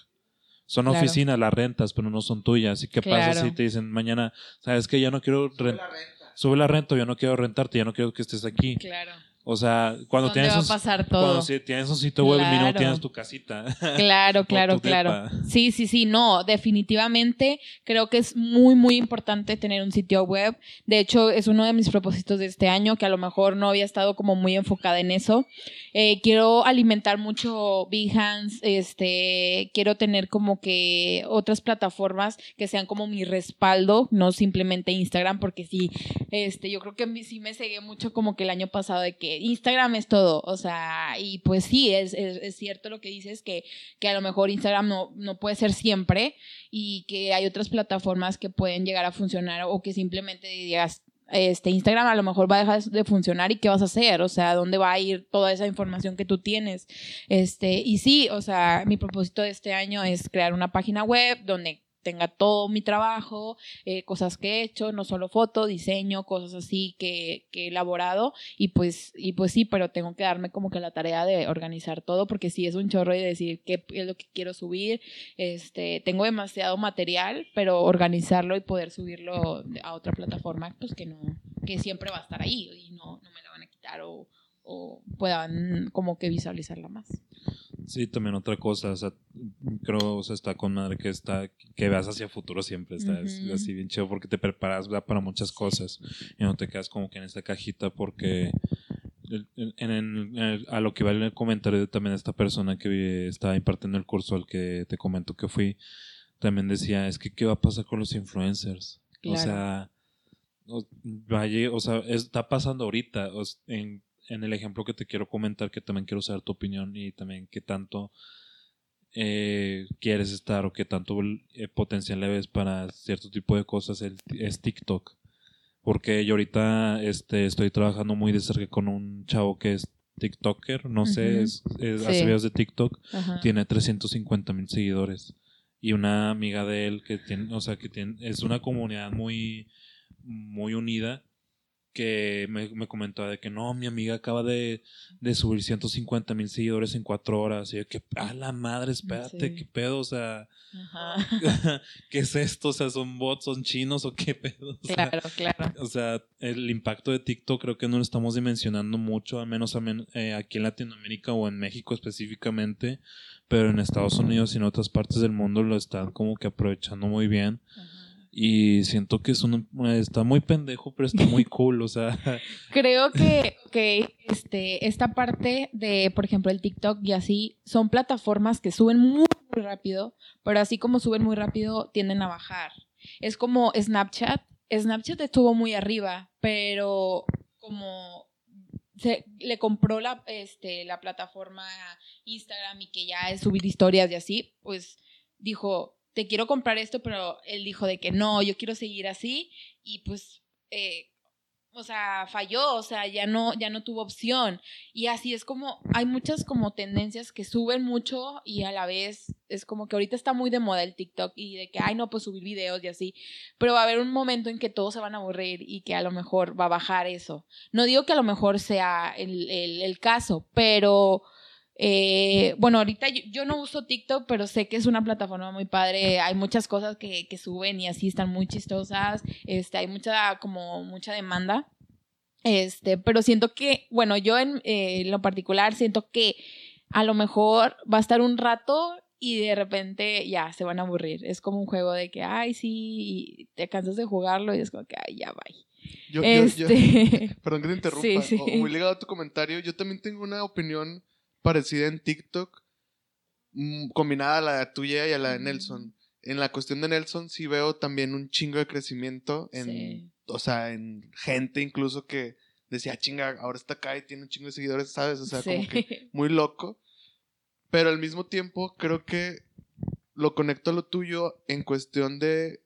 Son Claro. oficinas, las rentas, pero no son tuyas. ¿Y qué pasa si te dicen mañana, sabes que ya no quiero rentar? Sube la renta, yo no quiero rentarte, ya no quiero que estés aquí. Claro. O sea, cuando ¿Dónde tienes va a un, todo? cuando tienes un sitio web, mínimo Claro. tienes tu casita. [LAUGHS] Claro, claro, claro. depa. Sí, sí, sí, no, definitivamente creo que es muy, muy importante tener un sitio web. De hecho, es uno de mis propósitos de este año, que a lo mejor no había estado como muy enfocada en eso. Eh, quiero alimentar mucho Behance, este, quiero tener como que otras plataformas que sean como mi respaldo, no simplemente Instagram, porque sí, este, yo creo que sí me cegué mucho como que el año pasado de que Instagram es todo, o sea, y pues sí, es, cierto lo que dices, que, que a lo mejor Instagram no, no puede ser siempre y que hay otras plataformas que pueden llegar a funcionar o que simplemente digas, este Instagram a lo mejor va a dejar de funcionar y qué vas a hacer, o sea, dónde va a ir toda esa información que tú tienes. Este, y sí, o sea, mi propósito de este año es crear una página web donde tenga todo mi trabajo, eh, cosas que he hecho, no solo foto, diseño, cosas así que, que he elaborado. Y pues, y pues sí, pero tengo que darme como que la tarea de organizar todo porque sí es un chorro y decir qué es lo que quiero subir, este, tengo demasiado material, pero organizarlo y poder subirlo a otra plataforma, pues que no, que siempre va a estar ahí y no, no me la van a quitar o, o puedan como que visualizarla más. Sí, también otra cosa, o sea, creo, o sea, está con madre que está, que veas hacia futuro siempre, está es Ujú. así bien chido porque te preparas ¿verdad? para muchas cosas y no te quedas como que en esta cajita porque el- el- en, en- en- a lo que va el comentario de también esta persona que estaba impartiendo el curso al que te comento que fui, también decía, es que qué va a pasar con los influencers, o Claro. sea, o, vaya, o sea, está pasando ahorita, o en, en el ejemplo que te quiero comentar, que también quiero saber tu opinión y también qué tanto eh, quieres estar o qué tanto eh, potencial le ves para cierto tipo de cosas el- es TikTok. Porque yo ahorita este, estoy trabajando muy de cerca con un chavo que es TikToker, no sé, es, es- Sí. hace videos de TikTok, Ajá. tiene 350 mil seguidores. Y una amiga de él que tiene, o sea, que tiene, es una comunidad muy, muy unida que me, me comentaba de que no, mi amiga acaba de, de subir 150 mil seguidores en cuatro horas. Y yo, que, a la madre, espérate, Sí. qué pedo, o sea, Ajá. [LAUGHS] ¿qué es esto? O sea, ¿son bots, son chinos o qué pedo? O sea, Claro, claro. o sea, el impacto de TikTok creo que no lo estamos dimensionando mucho, al menos a men- eh, aquí en Latinoamérica o en México específicamente, pero en Estados Unidos y en otras partes del mundo lo están como que aprovechando muy bien. Ajá. Y siento que es un, está muy pendejo, pero está muy [LAUGHS] cool, o sea, [LAUGHS] Creo que, que este, esta parte de, por ejemplo, el TikTok y así, son plataformas que suben muy, muy rápido, pero así como suben muy rápido, tienden a bajar. Es como Snapchat. Snapchat estuvo muy arriba, pero como se, le compró la, este, la plataforma Instagram y que ya es subir historias y así, pues dijo, te quiero comprar esto, pero él dijo de que no, yo quiero seguir así y pues... eh, o sea, falló, o sea, ya no, ya no tuvo opción. Y así es como, hay muchas como tendencias que suben mucho y a la vez es como que ahorita está muy de moda el TikTok y de que, ay, no, pues subir videos y así. Pero va a haber un momento en que todos se van a aburrir y que a lo mejor va a bajar eso. No digo que a lo mejor sea el, el, el caso, pero... Eh, bueno, ahorita yo, yo, no uso TikTok, pero sé que es una plataforma muy padre. Hay muchas cosas que, que, suben y así están muy chistosas. Este, hay mucha, como mucha demanda. Este, pero siento que, bueno, yo en eh, lo particular siento que a lo mejor va a estar un rato y de repente ya se van a aburrir. Es como un juego de que, ay, sí, y te cansas de jugarlo y es como que, ay, ya, bye. Yo, este... yo, yo, [LAUGHS] perdón que te [LAUGHS] interrumpa. Sí, sí. O, muy ligado a tu comentario, yo también tengo una opinión parecida en TikTok, mmm, combinada a la tuya y a la de Nelson. En la cuestión de Nelson sí veo también un chingo de crecimiento en, sí. o sea, en gente incluso que decía, chinga, ahora está acá y tiene un chingo de seguidores, ¿sabes? O sea, sí. como que [LAUGHS] muy loco. Pero al mismo tiempo creo que lo conecto a lo tuyo en cuestión de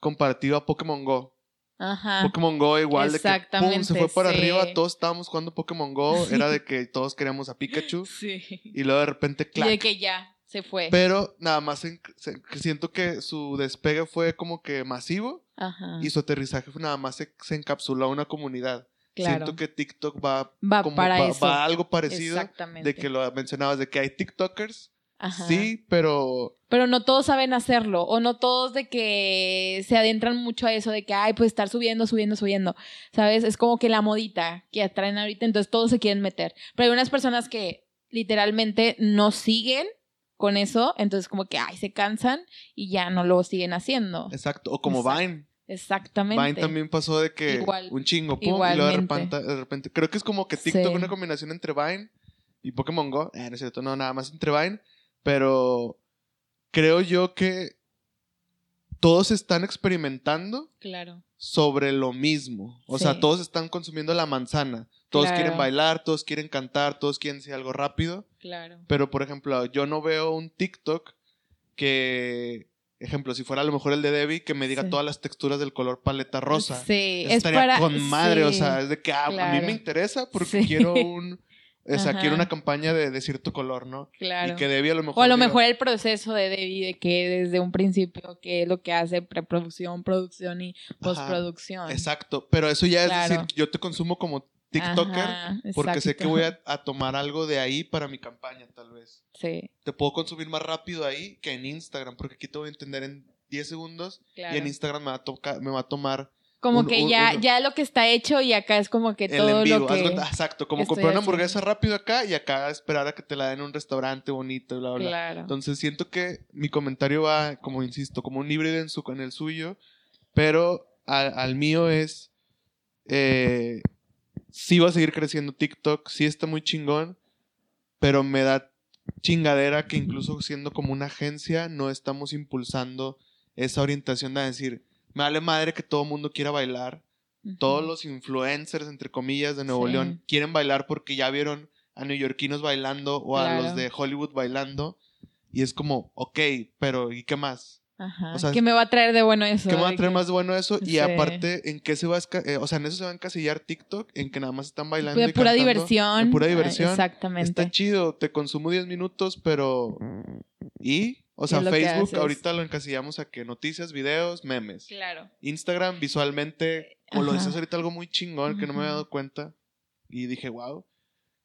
comparativo a Pokémon Go. Ajá. Pokémon Go igual de que pum, se fue para sí. arriba, todos estábamos jugando Pokémon Go, [LAUGHS] era de que todos queríamos a Pikachu [LAUGHS] sí. y luego de repente clac. Y de que ya se fue. Pero nada más en, se, siento que su despegue fue como que masivo Ajá. y su aterrizaje fue nada más se, se encapsuló a una comunidad. Claro. Siento que TikTok va, va como para va, eso. va algo parecido Exactamente. de que lo mencionabas de que hay TikTokers Ajá. Sí, pero... Pero no todos saben hacerlo, o no todos de que se adentran mucho a eso, de que, ay, pues estar subiendo, subiendo, subiendo, ¿sabes? Es como que la modita que atraen ahorita, entonces todos se quieren meter. Pero hay unas personas que literalmente no siguen con eso, entonces como que, ay, se cansan y ya no lo siguen haciendo. Exacto, o como Exacto. Vine. Exactamente. Vine también pasó de que Igual. un chingo, pum, Igualmente. y luego de repente, de repente, creo que es como que TikTok Sí. una combinación entre Vine y Pokémon Go, eh, no es cierto, no, nada más entre Vine, pero creo yo que todos están experimentando Claro. sobre lo mismo. O Sí. sea, todos están consumiendo la manzana. Todos Claro. quieren bailar, todos quieren cantar, todos quieren decir algo rápido. Claro. Pero, por ejemplo, yo no veo un TikTok que, ejemplo, si fuera a lo mejor el de Debbie, que me diga Sí. todas las texturas del color paleta rosa. Sí, es estaría para. con madre, o sea, es de que ah, a mí me interesa porque quiero un... O sea, Ajá. quiero una campaña de, de cierto color, ¿no? Claro. Y que Debbie a lo mejor... O a lo mejor el proceso de Debbie, de que desde un principio, que es lo que hace preproducción, producción y postproducción. Exacto, pero eso ya es decir, yo te consumo como TikToker Ajá, porque sé que voy a, a tomar algo de ahí para mi campaña, tal vez. Sí, Te puedo consumir más rápido ahí que en Instagram, porque aquí te voy a entender en 10 segundos claro. y en Instagram me va a, tocar, me va a tomar como un- que un- ya, un- ya lo que está hecho y acá es como que todo lo que... exacto, como comprar una hamburguesa rápido acá y acá esperar a que te la den en un restaurante bonito y bla, bla, bla. Entonces siento que mi comentario va, como insisto, como un híbrido en, su, en el suyo, pero al, al mío es, eh, sí va a seguir creciendo TikTok, sí está muy chingón, pero me da chingadera que incluso siendo como una agencia no estamos impulsando esa orientación de decir, me vale madre que todo el mundo quiera bailar, todos los influencers, entre comillas, de Nuevo Sí. León quieren bailar porque ya vieron a neoyorquinos bailando o a los de Hollywood bailando. Y es como, ok, pero ¿y qué más? Ajá. o sea, ¿Qué me va a traer de bueno eso? ¿Qué me va a traer que- más de bueno eso? Y Sí. aparte, ¿en qué se va a eh, O sea, en eso se va a encasillar TikTok, en que nada más están bailando. De y pura cantando, diversión. De pura Ah, diversión. Exactamente. Está chido, te consumo 10 minutos, pero. ¿Y? O sea, lo Facebook ahorita lo encasillamos a que noticias, videos, memes. Claro. Instagram visualmente, como lo Ajá. decías ahorita, algo muy chingón que no me había dado cuenta. Y dije, wow.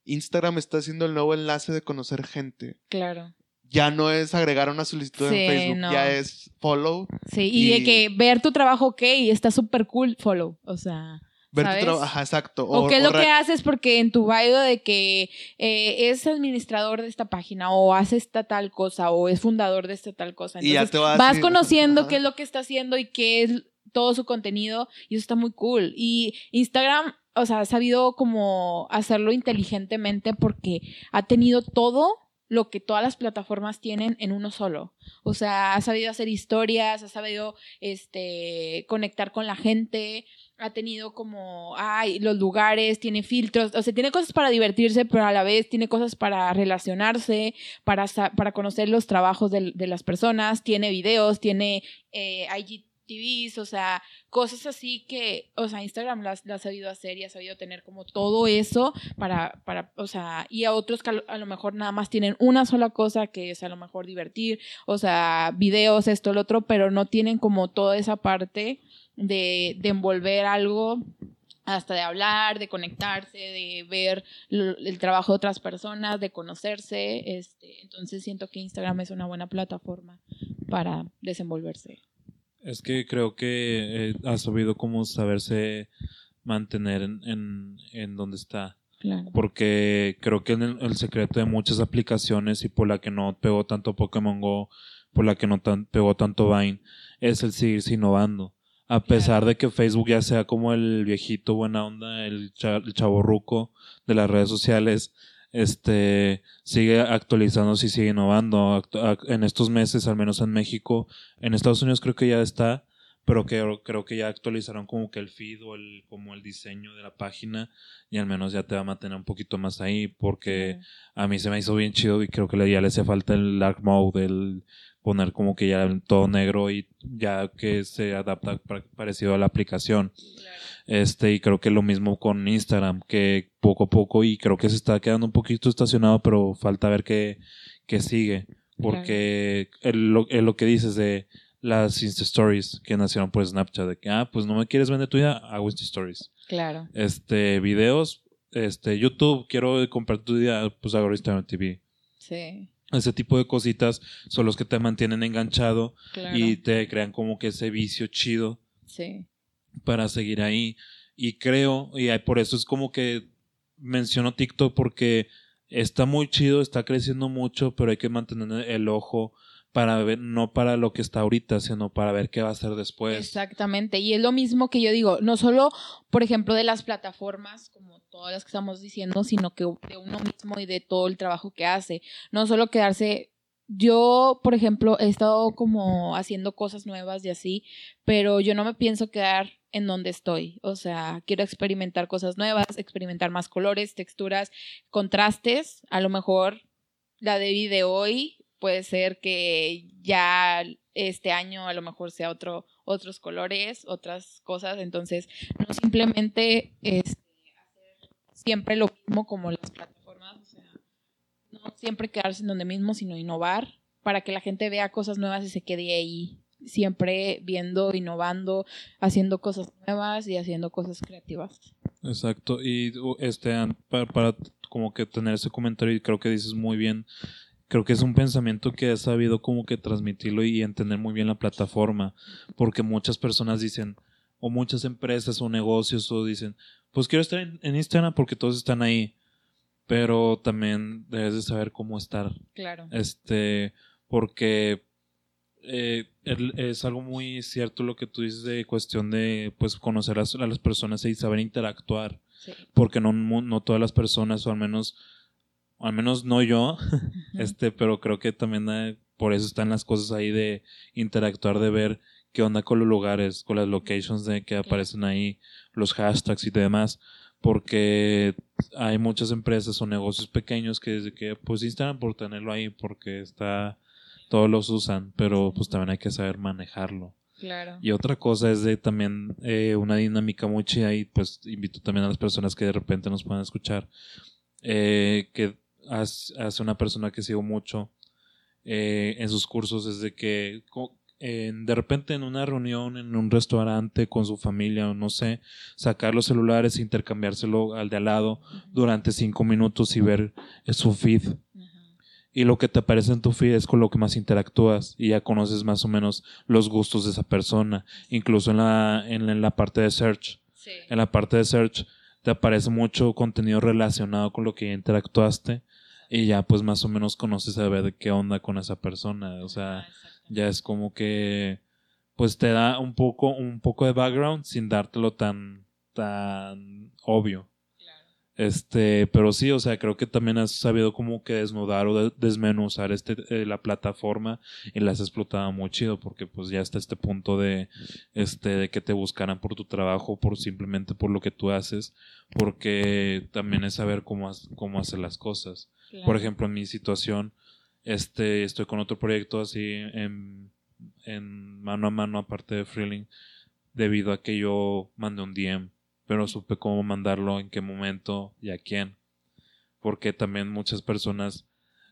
Instagram está haciendo el nuevo enlace de conocer gente. Claro. Ya no es agregar una solicitud Sí, en Facebook, no. ya es follow. Sí, y, de que ver tu trabajo, ok, está súper cool, follow. O sea. Ver ¿Sabes? tu trabajo. Exacto. O, qué es lo que haces porque en tu bio de que eh, es administrador de esta página o hace esta tal cosa o es fundador de esta tal cosa. Y ya te vas decir- conociendo ajá. qué es lo que está haciendo y qué es todo su contenido y eso está muy cool. Y Instagram, o sea, ha sabido como hacerlo inteligentemente porque ha tenido todo lo que todas las plataformas tienen en uno solo. O sea, ha sabido hacer historias, ha sabido este conectar con la gente, ha tenido como, ay, los lugares, tiene filtros, o sea, tiene cosas para divertirse, pero a la vez tiene cosas para relacionarse, para, para conocer los trabajos de, las personas, tiene videos, tiene eh, TVs, o sea, cosas así que, o sea, Instagram las ha sabido hacer y ha sabido tener como todo eso para, para, o sea, y a otros que a lo, mejor nada más tienen una sola cosa que es a lo mejor divertir, o sea, videos, esto, lo otro, pero no tienen como toda esa parte de, de envolver algo hasta de hablar, de conectarse, de ver el trabajo de otras personas, de conocerse. Este, entonces siento que Instagram es una buena plataforma para desenvolverse. Es que creo que eh, ha sabido cómo saberse mantener en, en, en donde está. Claro. Porque creo que el, el secreto de muchas aplicaciones y por la que no pegó tanto Pokémon Go, por la que no tan- pegó tanto Vine, es el seguirse innovando. A pesar de que Facebook ya sea como el viejito buena onda, el, cha, el chavorruco de las redes sociales, este sigue actualizándose y sigue innovando. En estos meses, al menos en México, en Estados Unidos creo que ya está, pero que, creo que ya actualizaron como que el feed o el, como el diseño de la página y al menos ya te va a mantener un poquito más ahí porque a mí se me hizo bien chido y creo que ya le hace falta el dark mode, el poner como que ya todo negro y ya que se adapta pa- parecido a la aplicación. Este, y creo que lo mismo con Instagram, que poco a poco, y creo que se está quedando un poquito estacionado, pero falta ver qué, qué sigue. Porque el- lo, el- lo que dices de las Insta Stories que nacieron por Snapchat, de que, ah, pues no me quieres vender tu idea, hago Insta Stories. Claro. Este, videos, este, YouTube, quiero comprar tu idea, pues hago Instagram TV. Sí. Ese tipo de cositas son los que te mantienen enganchado Claro. y te crean como que ese vicio chido Sí. para seguir ahí. Y creo, y por eso es como que menciono TikTok porque está muy chido, está creciendo mucho, pero hay que mantener el ojo para ver, no para lo que está ahorita, sino para ver qué va a ser después. Exactamente. Y es lo mismo que yo digo, no solo, por ejemplo, de las plataformas, como todas las que estamos diciendo, sino que de uno mismo y de todo el trabajo que hace. No solo quedarse. Yo, por ejemplo, he estado como haciendo cosas nuevas y así, pero yo no me pienso quedar en donde estoy. O sea, quiero experimentar cosas nuevas, experimentar más colores, texturas, contrastes. A lo mejor la Debbie de hoy puede ser que ya este año a lo mejor sea otro, otros colores, otras cosas. Entonces, no simplemente este, siempre lo mismo como las plataformas, o sea, no siempre quedarse en donde mismo, sino innovar para que la gente vea cosas nuevas y se quede ahí siempre viendo, innovando, haciendo cosas nuevas y haciendo cosas creativas. Exacto. Y este, para, para como que tener ese comentario, y creo que dices muy bien, creo que es un pensamiento que has sabido como que transmitirlo y entender muy bien la plataforma, porque muchas personas dicen, o muchas empresas o negocios, o dicen, pues quiero estar en, en Instagram porque todos están ahí, pero también debes de saber cómo estar, Claro. este, porque eh, es algo muy cierto lo que tú dices de cuestión de pues conocer a, las personas y saber interactuar Sí. porque no, no todas las personas o al menos al menos no yo [LAUGHS] este pero creo que también hay- por eso están las cosas ahí de interactuar de ver qué onda con los lugares con las locations de que aparecen ahí los hashtags y demás porque hay muchas empresas o negocios pequeños que desde que pues Instagram por tenerlo ahí porque está todos los usan pero pues también hay que saber manejarlo. Claro. y otra cosa es de también eh, una dinámica muy chida y pues invito también a las personas que de repente nos puedan escuchar, eh, que hace, una persona que sigo mucho eh, en sus cursos es de que en- de repente en una reunión, en un restaurante con su familia o no sé, sacar los celulares e intercambiárselo al de al lado durante cinco minutos y ver eh, su feed y lo que te aparece en tu feed es con lo que más interactúas y ya conoces más o menos los gustos de esa persona. Incluso en la, en la, en la parte de search. Sí. En la parte de search te aparece mucho contenido relacionado con lo que ya interactuaste y ya pues más o menos conoces a ver de qué onda con esa persona. O sea, exacto. Ya es como que pues te da un poco, un poco de background sin dártelo tan, tan obvio. Claro. Este, pero sí, o sea, creo que también has sabido como que desnudar o de- desmenuzar este, eh, la plataforma y la has explotado muy chido porque pues ya está este punto de, este, de que te buscaran por tu trabajo, por simplemente por lo que tú haces, porque también es saber cómo, has- cómo hacer las cosas. Por ejemplo, en mi situación, este, estoy con otro proyecto así en, mano a mano aparte de Freeling debido a que yo mandé un DM, pero supe cómo mandarlo, en qué momento y a quién. Porque también muchas personas,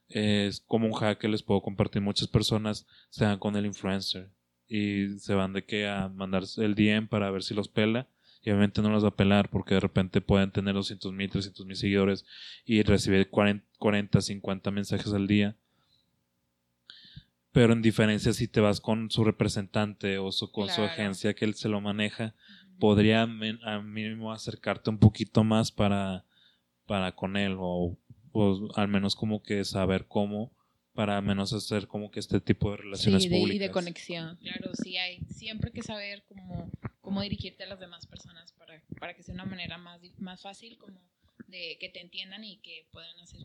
eh, como un hack que les puedo compartir, muchas personas se dan con el influencer y se van de que a mandar el DM para ver si los pela y obviamente no los va a pelar porque de repente pueden tener 200 mil, 300 mil seguidores y recibir 40, 40, 50 mensajes al día. Pero en diferencia si te vas con su representante o su, con su Claro. agencia que él se lo maneja, podría men- a mínimo acercarte un poquito más para, para con él o, o al menos como que saber cómo para al menos hacer como que este tipo de relaciones Sí, de, y públicas. de conexión. Claro, sí hay. Siempre que saber cómo, cómo dirigirte a las demás personas para, para que sea una manera más, más fácil como de que te entiendan y que puedan hacer.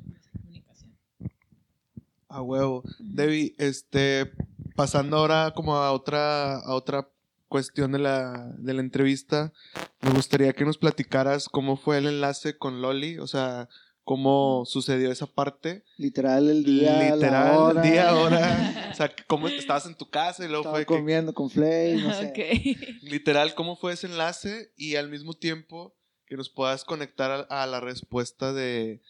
A huevo. Debbie, este, pasando ahora como a otra, a otra cuestión de la, de la entrevista, me gustaría que nos platicaras cómo fue el enlace con Loli, o sea, cómo sucedió esa parte. Literal, el día, Literal, la hora. día, hora. [LAUGHS] [LAUGHS] O sea, cómo estabas en tu casa y luego Estaba fue que, comiendo con Flay, no sé. Ok. [LAUGHS] literal, cómo fue ese enlace y al mismo tiempo que nos puedas conectar a, a la respuesta de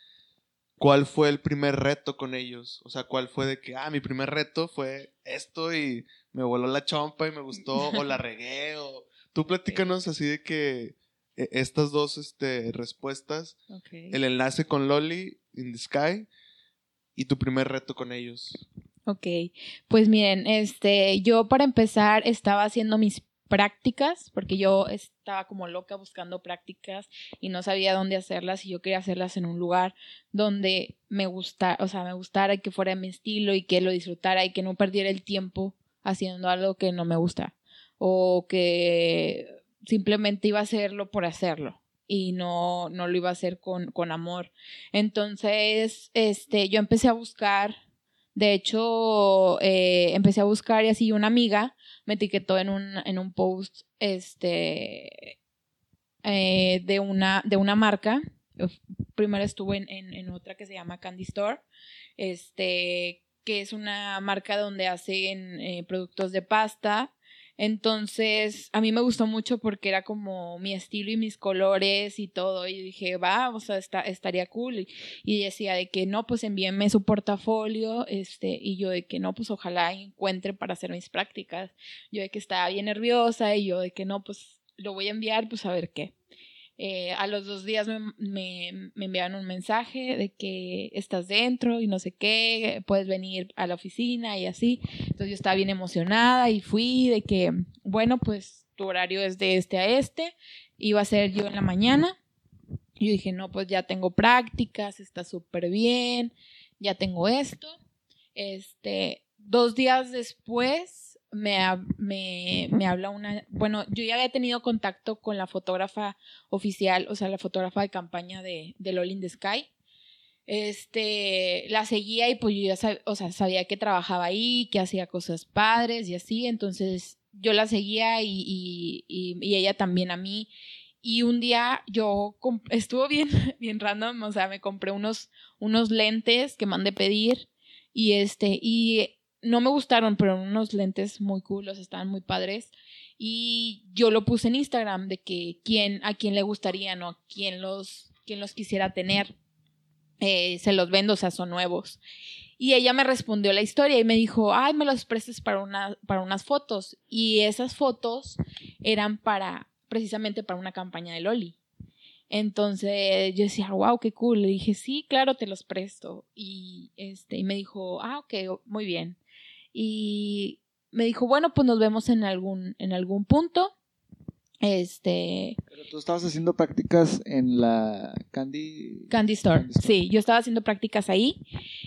cuál fue el primer reto con ellos. O sea, cuál fue de que, ah, mi primer reto fue esto y me voló la chompa y me gustó o la regué o... [LAUGHS] Tú platícanos así de que eh, estas dos este, respuestas, el enlace con Loli in the Sky y tu primer reto con ellos. Ok, pues miren, este, yo para empezar estaba haciendo mis prácticas, porque yo estaba como loca buscando prácticas y no sabía dónde hacerlas y yo quería hacerlas en un lugar donde me gustara, o sea, me gustara y que fuera mi estilo y que lo disfrutara y que no perdiera el tiempo haciendo algo que no me gusta o que simplemente iba a hacerlo por hacerlo y no, no lo iba a hacer con, con amor. Entonces, este, yo empecé a buscar de hecho, eh, empecé a buscar y así una amiga me etiquetó en un, en un post este, eh, de, una, de una marca. Primero estuve en, en, otra que se llama Candy Store, este, que es una marca donde hacen eh, productos de pasta. Entonces, a mí me gustó mucho porque era como mi estilo y mis colores y todo. Y dije, va, o sea, está, estaría cool. Y, decía de que no, pues envíenme su portafolio. Este, y yo de que no, pues ojalá encuentre para hacer mis prácticas. Yo de que estaba bien nerviosa y yo de que no, pues lo voy a enviar, pues a ver qué. Eh, a los dos días me, me, me, enviaron un mensaje de que estás dentro y no sé qué, puedes venir a la oficina y así. Entonces yo estaba bien emocionada y fui de que, bueno, pues tu horario es de este a este, iba a ser yo en la mañana. Yo dije, no, pues ya tengo prácticas, está súper bien, ya tengo esto. Este, dos días después me, me, me, habla una, bueno, yo ya había tenido contacto con la fotógrafa oficial, o sea, la fotógrafa de campaña de, de Lol in the Sky. Este, la seguía y pues yo ya o sea, sabía que trabajaba ahí, que hacía cosas padres y así, entonces yo la seguía y, y, y, y ella también a mí. Y un día yo estuvo bien, [LAUGHS] bien random, o sea, me compré unos, unos lentes que mandé pedir y este, y no me gustaron, pero unos lentes muy cool, estaban muy padres. Y yo lo puse en Instagram de que quién, a quién le gustarían o a quién los, quién los quisiera tener. Eh, se los vendo, o sea, son nuevos. Y ella me respondió la historia y me dijo, ay, me los prestes para, una, para unas fotos. Y esas fotos eran para, precisamente para una campaña de Loli. Entonces yo decía, wow, qué cool. Le dije, sí, claro, te los presto. Y, este, y me dijo, ah, ok, muy bien y me dijo, bueno, pues nos vemos en algún, en algún punto. Este. Pero tú estabas haciendo prácticas en la Candy. Candy Store. Candy Store. Sí, yo estaba haciendo prácticas ahí.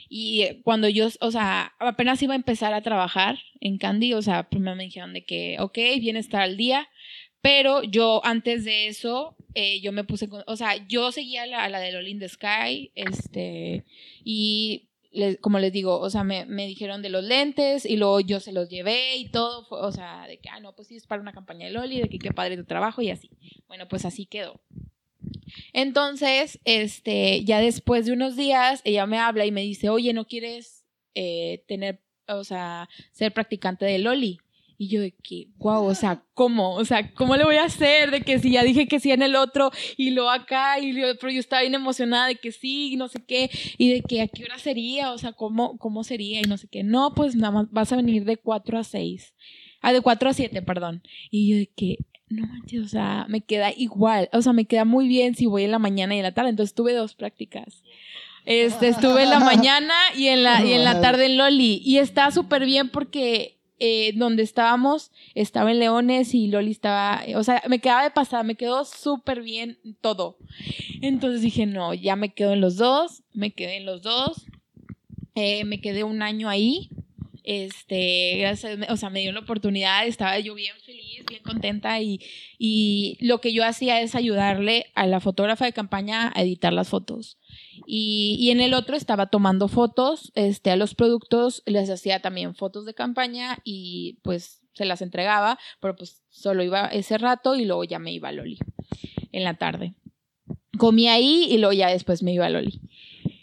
Y cuando yo, o sea, apenas iba a empezar a trabajar en Candy, o sea, primero me dijeron de que, ok, viene estar al día. Pero yo, antes de eso, eh, yo me puse con, o sea, yo seguía a la, la de Lolin the Sky, este, y les, como les digo, o sea, me, me, dijeron de los lentes y luego yo se los llevé y todo, fue, o sea, de que, ah, no, pues sí, es para una campaña de Loli, de que qué padre tu trabajo y así. Bueno, pues así quedó. Entonces, este, ya después de unos días, ella me habla y me dice, oye, ¿no quieres eh, tener, o sea, ser practicante de Loli? Y yo de que, wow, o sea, ¿cómo? O sea, ¿cómo le voy a hacer? De que si ya dije que sí en el otro y lo acá, y yo, pero yo estaba bien emocionada de que sí, y no sé qué, y de que a qué hora sería, o sea, ¿cómo, cómo sería? Y no sé qué. No, pues nada más vas a venir de 4 a 6. Ah, de 4 a 7, perdón. Y yo de que, no manches, o sea, me queda igual, o sea, me queda muy bien si voy en la mañana y en la tarde. Entonces tuve dos prácticas. Este, estuve en la [LAUGHS] mañana y en la, y en la tarde en Loli. Y está súper bien porque eh, donde estábamos estaba en Leones y Loli estaba, o sea, me quedaba de pasada, me quedó súper bien todo. Entonces dije, no, ya me quedo en los dos, me quedé en los dos, eh, me quedé un año ahí. Este, gracias, o sea, me dio la oportunidad, estaba yo bien feliz, bien contenta y, y lo que yo hacía es ayudarle a la fotógrafa de campaña a editar las fotos. Y, y, en el otro estaba tomando fotos este, a los productos, les hacía también fotos de campaña y pues se las entregaba, pero pues solo iba ese rato y luego ya me iba a Loli en la tarde. Comí ahí y luego ya después me iba a Loli.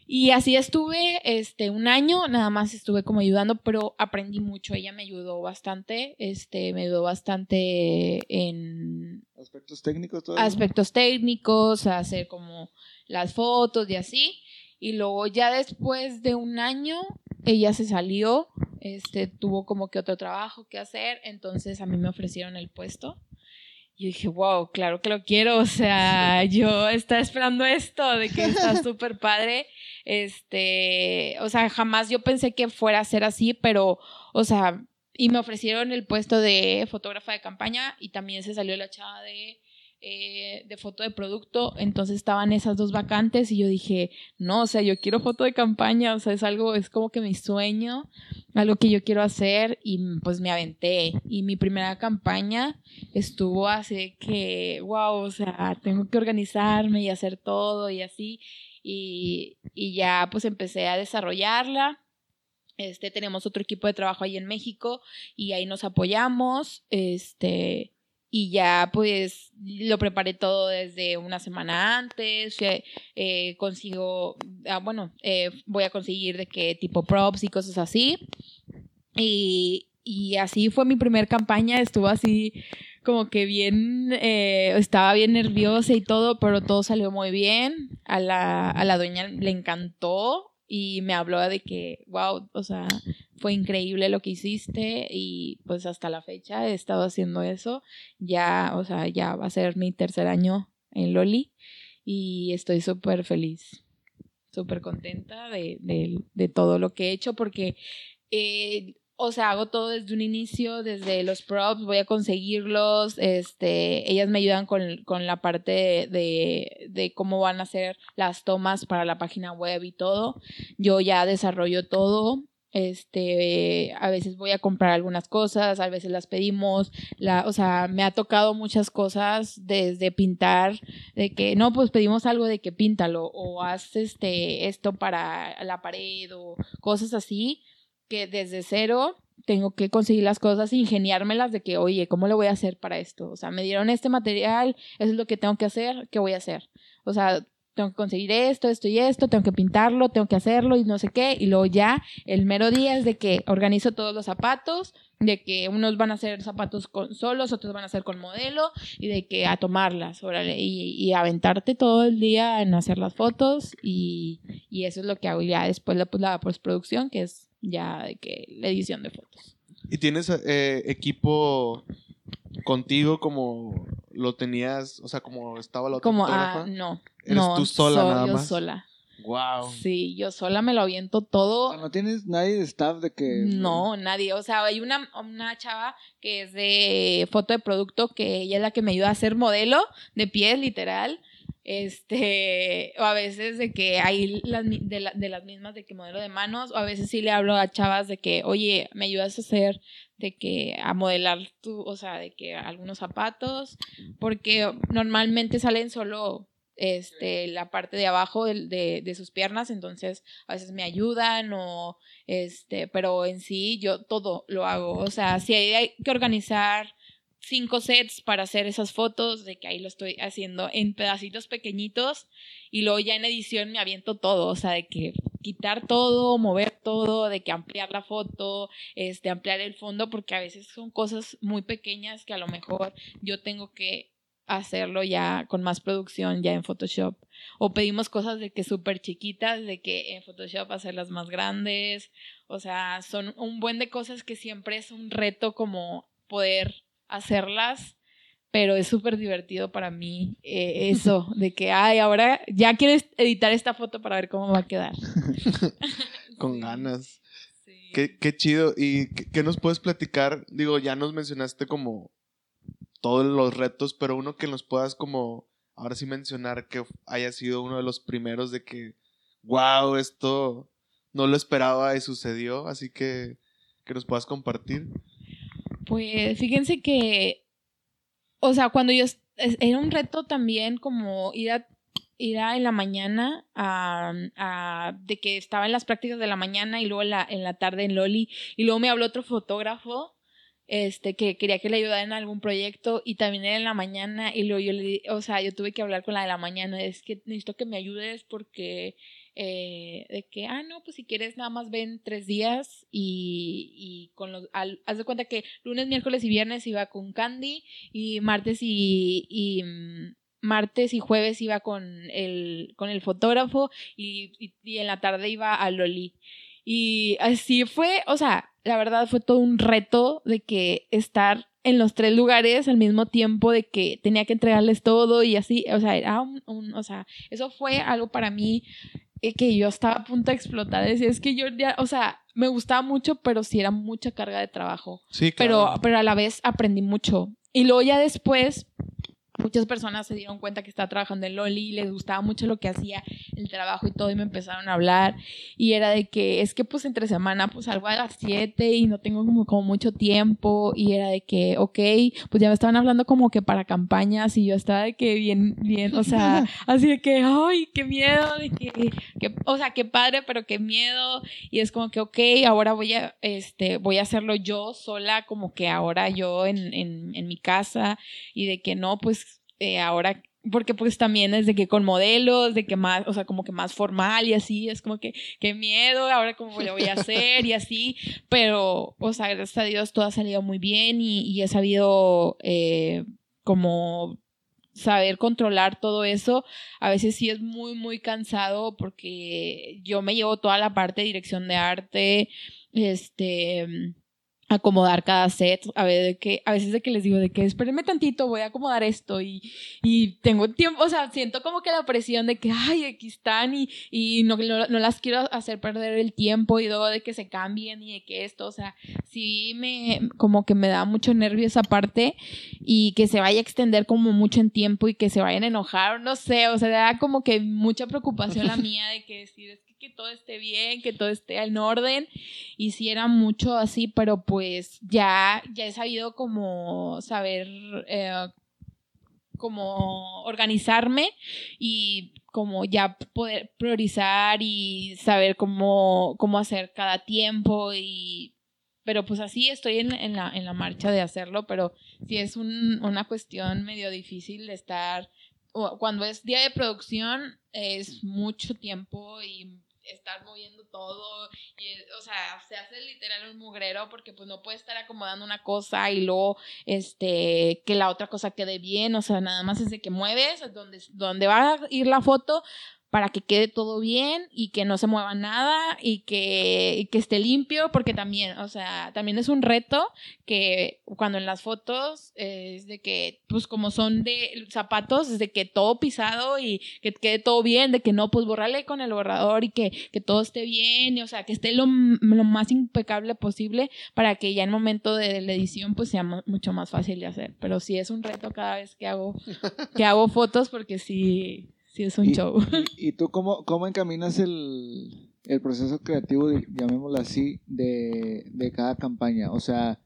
Y así estuve este, un año, nada más estuve como ayudando, pero aprendí mucho. Ella me ayudó bastante, este, me ayudó bastante en... Aspectos técnicos. Aspectos técnicos, a hacer como las fotos y así. Y luego ya después de un año, ella se salió, este, tuvo como que otro trabajo que hacer, entonces a mí me ofrecieron el puesto. Y dije, wow, claro que lo quiero, o sea, [LAUGHS] yo estaba esperando esto, de que está súper padre, este, o sea, jamás yo pensé que fuera a ser así, pero, o sea, y me ofrecieron el puesto de fotógrafa de campaña y también se salió la chava de eh, de foto de producto, entonces estaban esas dos vacantes y yo dije, no, o sea, yo quiero foto de campaña, o sea, es algo, es como que mi sueño, algo que yo quiero hacer y pues me aventé. Y mi primera campaña estuvo así que, wow, o sea, tengo que organizarme y hacer todo y así. Y, y ya pues empecé a desarrollarla. Este, tenemos otro equipo de trabajo ahí en México y ahí nos apoyamos. Este, y ya pues lo preparé todo desde una semana antes, eh, consigo, ah, bueno, eh, voy a conseguir de qué tipo props y cosas así. Y, y así fue mi primer campaña, estuvo así como que bien, eh, estaba bien nerviosa y todo, pero todo salió muy bien. A la, a la dueña le encantó y me habló de que, wow, o sea, fue increíble lo que hiciste y pues hasta la fecha he estado haciendo eso. Ya, o sea, ya va a ser mi tercer año en Loli y estoy súper feliz, súper contenta de, de, todo lo que he hecho porque, eh, o sea, hago todo desde un inicio, desde los props, voy a conseguirlos, este, ellas me ayudan con, con la parte de, de cómo van a ser las tomas para la página web y todo. Yo ya desarrollo todo, este, a veces voy a comprar algunas cosas, a veces las pedimos, la, o sea, me ha tocado muchas cosas desde pintar, de que, no, pues pedimos algo de que píntalo, o haz este, esto para la pared, o cosas así, que desde cero tengo que conseguir las cosas e ingeniármelas de que, oye, ¿cómo le voy a hacer para esto? O sea, me dieron este material, eso es lo que tengo que hacer, ¿qué voy a hacer? O sea, tengo que conseguir esto, esto y esto, tengo que pintarlo, tengo que hacerlo y no sé qué. Y luego ya el mero día es de que organizo todos los zapatos, de que unos van a ser zapatos con solos, otros van a ser con modelo y de que a tomarlas, órale, y, y aventarte todo el día en hacer las fotos y, y eso es lo que hago ya después la, pues, la postproducción, que es ya de que la edición de fotos. ¿Y tienes eh, equipo contigo como lo tenías, o sea, como estaba la otra como, fotógrafa? Ah, no. ¿Eres no, tú sola soy nada yo más? sola. Wow. Sí, yo sola me lo aviento O todo. sea, no tienes nadie de staff de que. No, nadie. O sea, hay una, una chava que es de foto de producto que ella es la que me ayuda a hacer modelo de pies, literal. Este, o a veces de que hay las, de, la- de las mismas de que modelo de manos, o a veces sí le hablo a chavas de que, oye, me ayudas a hacer, de que a modelar tu, o sea, de que algunos zapatos, porque normalmente salen solo este la parte de abajo del- de, de sus piernas, entonces a veces me ayudan o este, pero en sí yo todo lo hago, o sea, si hay que organizar cinco sets para hacer esas fotos, de que ahí lo estoy haciendo en pedacitos pequeñitos y luego ya en edición me aviento todo, o sea, de que quitar todo, mover todo, de que ampliar la foto, este, ampliar el fondo, porque a veces son cosas muy pequeñas que a lo mejor yo tengo que hacerlo ya con más producción ya en Photoshop. O pedimos cosas de que súper chiquitas, de que en Photoshop hacerlas más grandes. O sea, son un buen de cosas que siempre es un reto como poder hacerlas, pero es súper divertido para mí eh, eso, [LAUGHS] de que, ay, ahora ya quieres editar esta foto para ver cómo va a quedar. [LAUGHS] Con ganas. sí. Qué, qué chido. ¿Y qué, qué nos puedes platicar? Digo, ya nos mencionaste como todos los retos, pero uno que nos puedas como ahora sí mencionar que haya sido uno de los primeros de que, wow, esto no lo esperaba y sucedió, así que que nos puedas compartir. Pues fíjense que, o sea, cuando yo, era un reto también como ir a, ir a en la mañana, a, de que estaba en las prácticas de la mañana y luego en la, en la tarde en Loli, y luego me habló otro fotógrafo. Este, que quería que le ayudara en algún proyecto y también era en la mañana y luego yo le o sea, yo tuve que hablar con la de la mañana, es que necesito que me ayudes porque eh, de que, ah, no, pues si quieres nada más ven tres días y, y con los, al- haz de cuenta que lunes, miércoles y viernes iba con Candy y martes y, y, mm, martes y jueves iba con el, con el fotógrafo y, y, en la tarde iba a Loli. Y así fue, o sea, la verdad fue todo un reto de que estar en los tres lugares al mismo tiempo de que tenía que entregarles todo y así, o sea, era un, un- o sea, eso fue algo para mí que yo estaba a punto de explotar. Decía, es que yo ya, o sea, me gustaba mucho, pero sí era mucha carga de trabajo. Sí, Pero, claro. pero a la vez aprendí mucho. Y luego ya después, muchas personas se dieron cuenta que estaba trabajando en Loli y les gustaba mucho lo que hacía, el trabajo y todo, y me empezaron a hablar. Y era de que, es que pues entre semana pues salgo a las 7 y no tengo como, como mucho tiempo. Y era de que, ok, pues ya me estaban hablando como que para campañas y yo estaba de que bien, bien, o sea, [LAUGHS] así de que, ay, qué miedo, de que, que, o sea, qué padre, pero qué miedo. Y es como que, ok, ahora voy a, este, voy a hacerlo yo sola, como que ahora yo en, en, en mi casa y de que no, pues eh, ahora, porque pues también es de que con modelos, de que más, o sea, como que más formal y así, es como que, qué miedo, ahora cómo lo voy a hacer y así, [LAUGHS] pero, o sea, gracias a Dios todo ha salido muy bien y, y he sabido eh, como saber controlar todo eso, a veces sí es muy, muy cansado porque yo me llevo toda la parte de dirección de arte, este, acomodar cada set, a ver de que, a veces de que les digo de que espérenme tantito, voy a acomodar esto y, y tengo tiempo, o sea, siento como que la presión de que, ay, aquí están y, y no, no, no las quiero hacer perder el tiempo y luego de que se cambien y de que esto, o sea, sí me, como que me da mucho nervio esa parte y que se vaya a extender como mucho en tiempo y que se vayan a enojar, no sé, o sea, da como que mucha preocupación la [LAUGHS] mía de que decir, que, todo esté bien, que todo esté en orden. Y sí era mucho así, pero pues ya, ya he sabido como saber, eh, como organizarme y como ya poder priorizar y saber cómo, cómo hacer cada tiempo y pero pues así estoy en, en, la, en la marcha de hacerlo, pero sí es un, una cuestión medio difícil de estar, cuando es día de producción es mucho tiempo y estar moviendo todo y o sea se hace literal un mugrero porque pues no puede estar acomodando una cosa y luego este que la otra cosa quede bien o sea nada más es de que mueves donde, donde va a ir la foto para que quede todo bien y que no se mueva nada y que, y que esté limpio, porque también, o sea, también es un reto que cuando en las fotos eh, es de que, pues como son de zapatos, es de que todo pisado y que quede todo bien, de que no, pues borrarle con el borrador y que, que todo esté bien, y, o sea, que esté lo, lo, más impecable posible para que ya en el momento de la edición pues sea mucho más fácil de hacer. Pero sí es un reto cada vez que hago, que hago fotos porque sí sí es un ¿Y, show. [LAUGHS] ¿Y, tú cómo, cómo encaminas el, el, proceso creativo, llamémoslo así, de, de, cada campaña? O sea,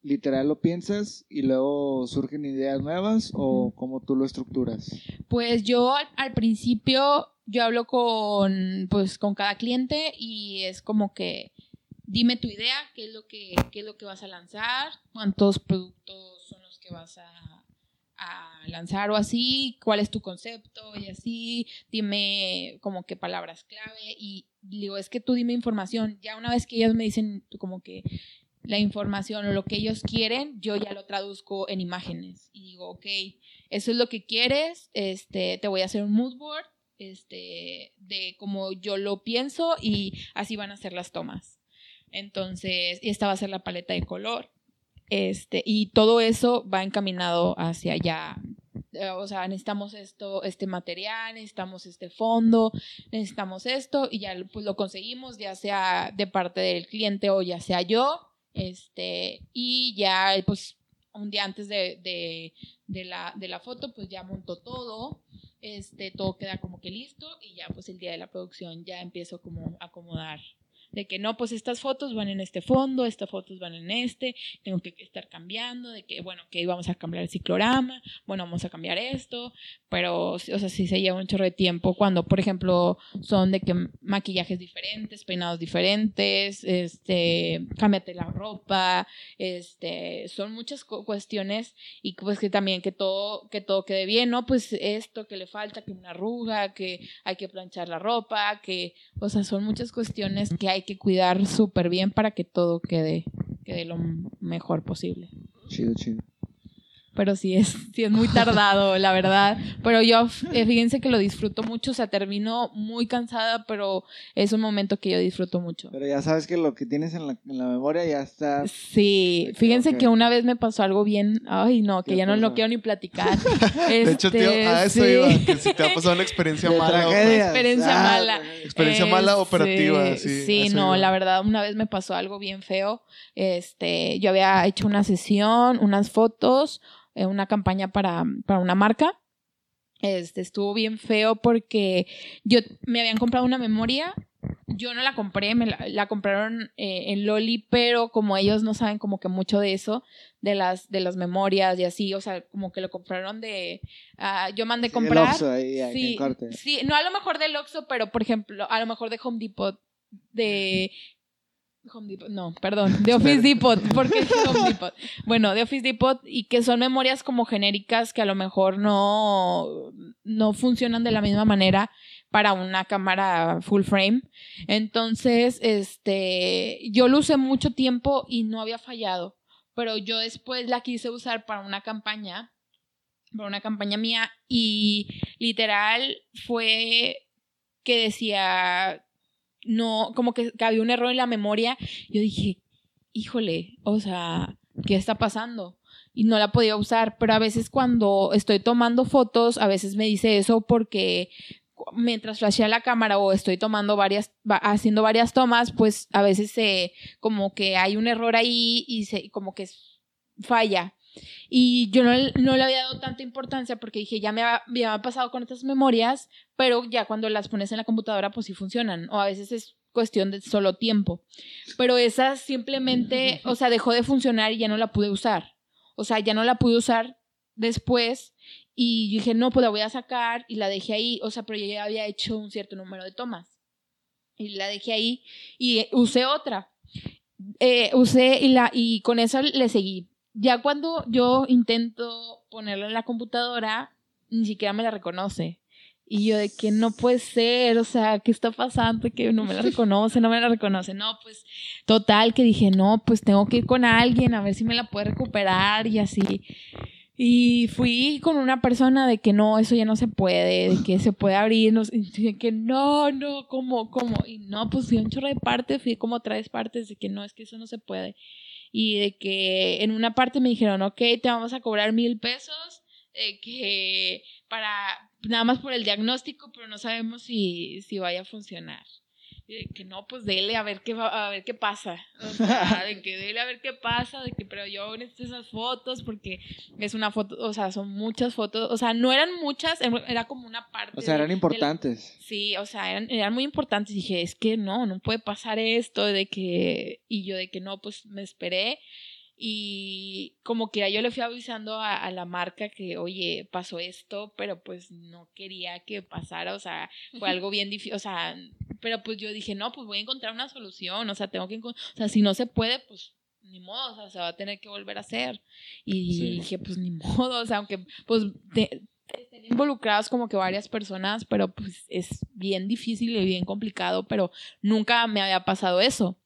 literal lo piensas y luego surgen ideas nuevas o cómo tú lo estructuras? Pues yo al, al principio yo hablo con pues con cada cliente y es como que dime tu idea, qué es lo que qué es lo que vas a lanzar, cuántos productos que vas a, a lanzar o así, cuál es tu concepto y así, dime como que palabras clave y digo, es que tú dime información, ya una vez que ellos me dicen como que la información o lo que ellos quieren, yo ya lo traduzco en imágenes y digo, ok, eso es lo que quieres, este, te voy a hacer un mood board, este, de como yo lo pienso y así van a ser las tomas. Entonces, esta va a ser la paleta de color. Este, y todo eso va encaminado hacia allá. Eh, O sea, necesitamos esto, este material, necesitamos este fondo, necesitamos esto, y ya pues lo conseguimos, ya sea de parte del cliente o ya sea yo. Este, y ya pues un día antes de, de, la, de la foto, pues ya monto todo. Este, todo queda como que listo y ya pues el día de la producción ya empiezo como a acomodar de que no, pues estas fotos van en este fondo, estas fotos van en este, tengo que estar cambiando, de que, bueno, que vamos a cambiar el ciclorama, bueno, vamos a cambiar esto, pero, o sea, sí se lleva un chorro de tiempo cuando, por ejemplo, son de que maquillajes diferentes, peinados diferentes, este, cámbiate la ropa, este, son muchas cu- cuestiones y pues que también que todo, que todo quede bien, ¿no? Pues esto que le falta, que una arruga, que hay que planchar la ropa, que, o sea, son muchas cuestiones que hay que cuidar súper bien para que todo quede, quede lo mejor posible. Chido, chido. Pero sí es, [LAUGHS] sí es muy tardado, la verdad. Pero yo, eh, fíjense que lo disfruto mucho, o sea, termino muy cansada, pero es un momento que yo disfruto mucho. Pero ya sabes que lo que tienes en la, en la memoria ya está. Sí, fíjense que una vez me pasó algo bien, ay no, que ¿Qué ya no lo quiero ni platicar. [LAUGHS] De hecho, tío, Este, a eso sí. iba. Que si te ha [LAUGHS] pasado una experiencia de mala. o- tragedias. Experiencia mala. Experiencia mala Este, operativa, sí, Sí, no, iba. la verdad, una vez me pasó algo bien feo. Este, yo había hecho una sesión, unas fotos, eh, una campaña para, para una marca. Este, estuvo bien feo porque yo me habían comprado una memoria. Yo no la compré, me la, la compraron eh, en Loli, pero como ellos no saben como que mucho de eso, de las, de las memorias y así, o sea, como que lo compraron de... ah, yo mandé Sí, el comprar. Oxxo ahí, ahí, Sí, corte. sí, no a lo mejor del Oxxo, pero por ejemplo, a lo mejor de Home Depot, de Home Depot, no, perdón, [LAUGHS] de Office Depot, porque es Home [LAUGHS] Depot. Bueno, de Office Depot y que son memorias como genéricas que a lo mejor no, no funcionan de la misma manera para una cámara full frame. Entonces, este, yo lo usé mucho tiempo y no había fallado, pero yo después la quise usar para una campaña, para una campaña mía y literal fue que decía no, como que, había un error en la memoria. Yo dije, híjole, o sea, ¿qué está pasando? Y no la podía usar, pero a veces cuando estoy tomando fotos, a veces me dice eso porque mientras flashea la cámara o estoy tomando varias, va- haciendo varias tomas, pues a veces se, como que hay un error ahí y se, como que falla. Y yo no, no le había dado tanta importancia porque dije, ya me ha, ya me ha pasado con estas memorias, pero ya cuando las pones en la computadora, pues sí funcionan. O a veces es cuestión de solo tiempo. Pero esa simplemente, o sea, dejó de funcionar y ya no la pude usar. O sea, ya no la pude usar después y dije, no, pues la voy a sacar y la dejé ahí. O sea, pero yo ya había hecho un cierto número de tomas. Y la dejé ahí y usé otra. Eh, usé y, la, y con esa le seguí. Ya cuando yo intento ponerla en la computadora, ni siquiera me la reconoce. Y yo de que no puede ser, o sea, ¿qué está pasando? Que no me la [LAUGHS] reconoce, no me la reconoce. No, pues total, que dije, no, pues tengo que ir con alguien a ver si me la puede recuperar y así. Y fui con una persona de que no, eso ya no se puede, de que se puede abrir, no, de que no, no, ¿cómo, cómo? Y no, pues fui un chorro de partes, fui como tres partes de que no, es que eso no se puede. Y de que en una parte me dijeron, ok, te vamos a cobrar mil pesos, eh, que para, nada más por el diagnóstico, pero no sabemos si, si vaya a funcionar. Y de que no, pues dele a ver qué va, a ver qué pasa. O [LAUGHS] sea, de que dele a ver qué pasa, de que pero yo necesito esas fotos porque es una foto, o sea, son muchas fotos, o sea, no eran muchas, era como una parte. O sea, de- eran del- importantes. Sí, o sea, eran, eran muy importantes. Dije, es que no, no puede pasar esto, de que, y yo de que no, pues me esperé. Y como que yo le fui avisando a, a la marca que, oye, pasó esto, pero pues no quería que pasara, o sea, fue algo bien difícil, o sea, pero pues yo dije, no, pues voy a encontrar una solución, o sea, tengo que, o sea, si no se puede, pues ni modo, o sea, se va a tener que volver a hacer. Y Sí. dije, pues ni [LAUGHS] modo, o sea, aunque pues te- estén involucradas como que varias personas, pero pues es bien difícil y bien complicado, pero nunca me había pasado eso.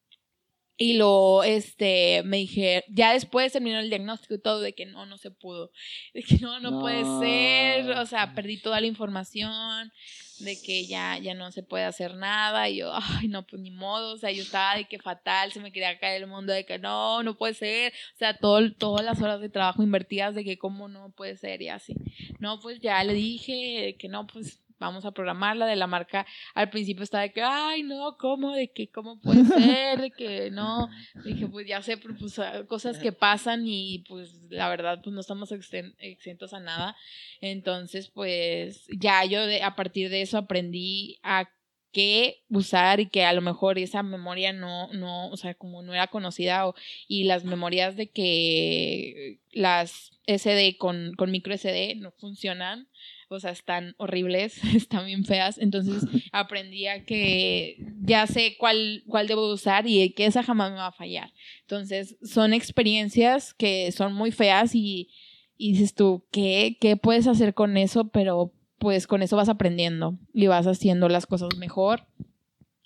Y lo, este, me dije, ya después terminó el diagnóstico y todo, de que no, no se pudo. De que no, no, puede No. ser. O sea, perdí toda la información, de que ya, ya no se puede hacer nada. Y yo, ay, no, pues ni modo. O sea, yo estaba de que fatal, se me quería caer el mundo, de que no, no puede ser. O sea, todo, todas las horas de trabajo invertidas de que cómo no puede ser y así. No, pues ya le dije que no, pues vamos a programarla de la marca. Al principio estaba de que, ay, no, ¿cómo? De que, ¿cómo puede ser? De que no. Dije, pues ya sé, pues, ah, cosas que pasan y pues la verdad, pues no estamos exentos a nada. Entonces, pues ya yo a partir de eso aprendí a qué usar y que a lo mejor esa memoria no, no, o sea, como no era conocida o- y las memorias de que las SD con, con micro SD no funcionan, o sea, están horribles, [LAUGHS] están bien feas, entonces [LAUGHS] aprendí a que ya sé cuál, cuál debo usar y que esa jamás me va a fallar. Entonces, son experiencias que son muy feas y, y dices tú, ¿qué, ¿qué puedes hacer con eso? Pero pues con eso vas aprendiendo y vas haciendo las cosas mejor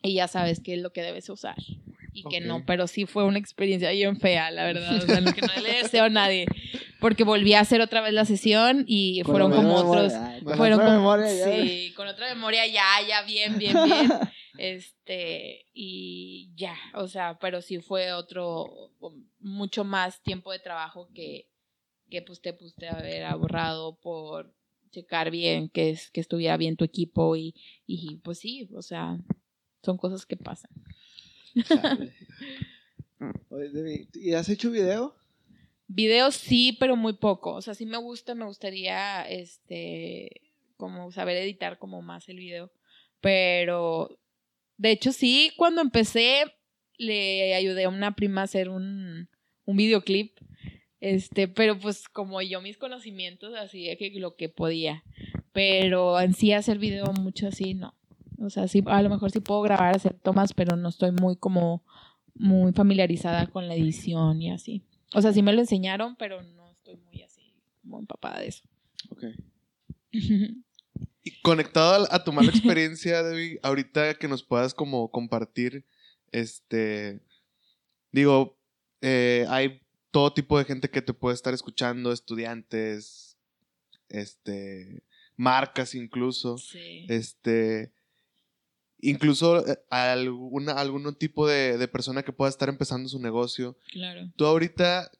y ya sabes qué es lo que debes usar y que no, pero sí fue una experiencia bien fea, la verdad, o sea, lo que no le deseo a nadie, porque volví a hacer otra vez la sesión y Con fueron como memoria, otros, ay, con fueron otra como- memoria, ya. sí, con otra memoria ya, ya, bien, bien, bien, [LAUGHS] este, y ya, o sea, pero sí fue otro, mucho más tiempo de trabajo que, que pues te pudiste haber ahorrado por checar bien que, es, que estuviera bien tu equipo y, y pues sí, o sea, son cosas que pasan. [LAUGHS] ¿y has hecho video? Videos sí, pero muy poco. O sea, sí me gusta, me gustaría, este, como saber editar como más el video. Pero, de hecho, sí, cuando empecé, le ayudé a una prima a hacer un, un videoclip. Este, pero pues como yo mis conocimientos, así que lo que podía. Pero en sí hacer video mucho así, no. O sea, sí, a lo mejor sí puedo grabar, hacer tomas, pero no estoy muy como, muy familiarizada con la edición y así. O sea, sí me lo enseñaron, pero no estoy muy así, como empapada de eso. Ok. [LAUGHS] Y conectado a, a tu mala [LAUGHS] experiencia, Debbie, ahorita que nos puedas como compartir, este, digo, eh, hay todo tipo de gente que te puede estar escuchando, estudiantes, este, marcas incluso, Sí. este, incluso eh, alguna, algún tipo de, de persona que pueda estar empezando su negocio. Claro. Tú ahorita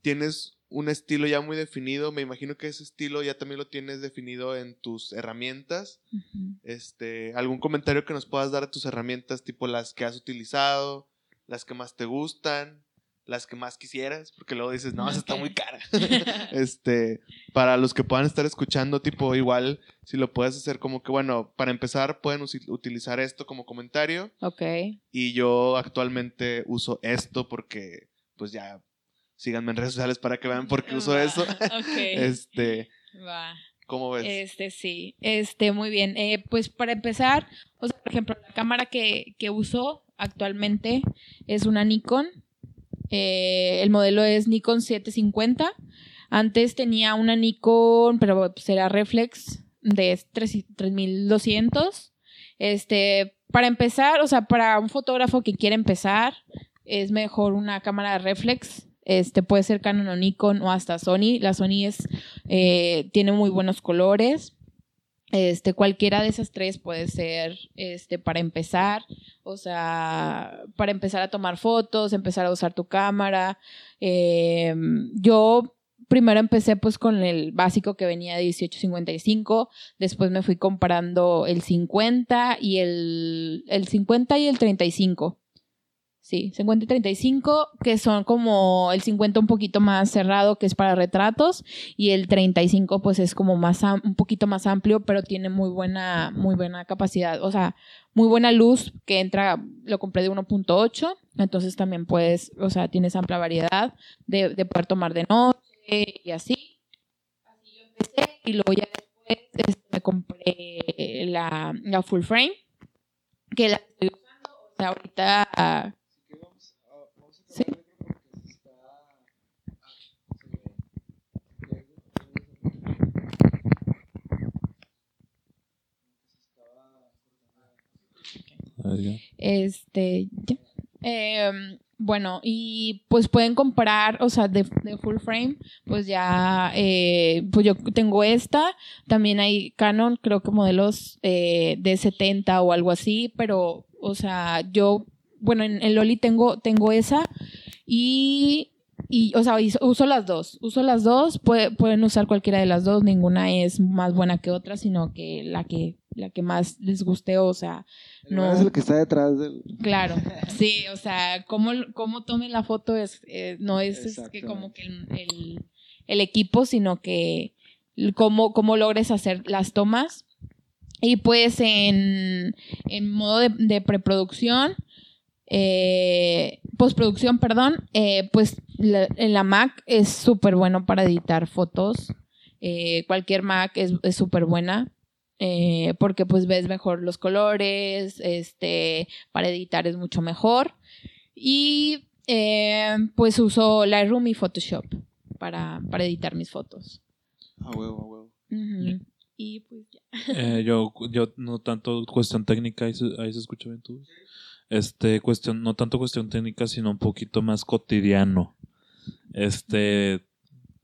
tienes un estilo ya muy definido, me imagino que ese estilo ya también lo tienes definido en tus herramientas. Este, algún comentario que nos puedas dar a tus herramientas, tipo las que has utilizado, las que más te gustan, las que más quisieras, porque luego dices, no, esa está muy cara. [LAUGHS] [LAUGHS] este, para los que puedan estar escuchando, tipo, igual, si lo puedes hacer como que, bueno, para empezar, pueden utilizar esto como comentario. Ok. Y yo actualmente uso esto porque, pues ya, síganme en redes sociales para que vean por qué uso Va, eso. [LAUGHS] ok. este, Va. ¿cómo ves? Este sí, este muy bien. Eh, pues para empezar, o sea, por ejemplo, la cámara que, que uso actualmente es una Nikon. Eh, el modelo es Nikon 750. Antes tenía una Nikon, pero pues era reflex de 3 3200. Este, para empezar, o sea, para un fotógrafo que quiere empezar, es mejor una cámara reflex. Este puede ser Canon o Nikon o hasta Sony. La Sony es eh, tiene muy buenos colores. Este, cualquiera de esas tres puede ser este, para empezar, o sea, para empezar a tomar fotos, empezar a usar tu cámara. Eh, yo primero empecé pues con el básico que venía de 1855, después me fui comparando el 50 y el, el 50 y el 35. Sí, 50 y 35, que son como el 50 un poquito más cerrado, que es para retratos, y el 35 pues es como más un poquito más amplio, pero tiene muy buena muy buena capacidad, o sea, muy buena luz que entra, lo compré de 1.8, entonces también puedes, o sea, tienes amplia variedad de, de poder tomar de noche y así. Así yo empecé y luego ya después este, me compré la, la full frame, que la estoy usando, o sea, ahorita ah, Así que vamos a- vamos a Sí. acabar el micrófono. Edgar. Este. Em, bueno, y pues pueden comprar, o sea, de, de full frame, pues ya, eh, pues yo tengo esta, también hay Canon, creo que modelos eh, de 70 o algo así, pero, o sea, yo, bueno, en Loli tengo, tengo esa. Y, y, o sea, uso las dos, uso las dos, puede- pueden usar cualquiera de las dos, ninguna es más buena que otra, sino que la que, la que más les guste, o sea, No. es el que está detrás del. Claro, [LAUGHS] sí, o sea, cómo, cómo tomen la foto es, eh, no es, es que como que el, el- el equipo, sino que cómo, cómo logres hacer las tomas. Y pues en, en modo de, de preproducción, eh, postproducción, perdón, eh, pues la- en la Mac es súper bueno para editar fotos. Eh, cualquier Mac es súper buena. eh, porque pues ves mejor los colores, este, para editar es mucho mejor. Y eh, pues uso Lightroom y Photoshop para, para editar mis fotos. A huevo, a huevo. Y pues ya. Eh, yo, yo no tanto cuestión técnica, ahí se, ahí se escucha bien tú. Este, cuestión, no tanto cuestión técnica, sino un poquito más cotidiano. Este,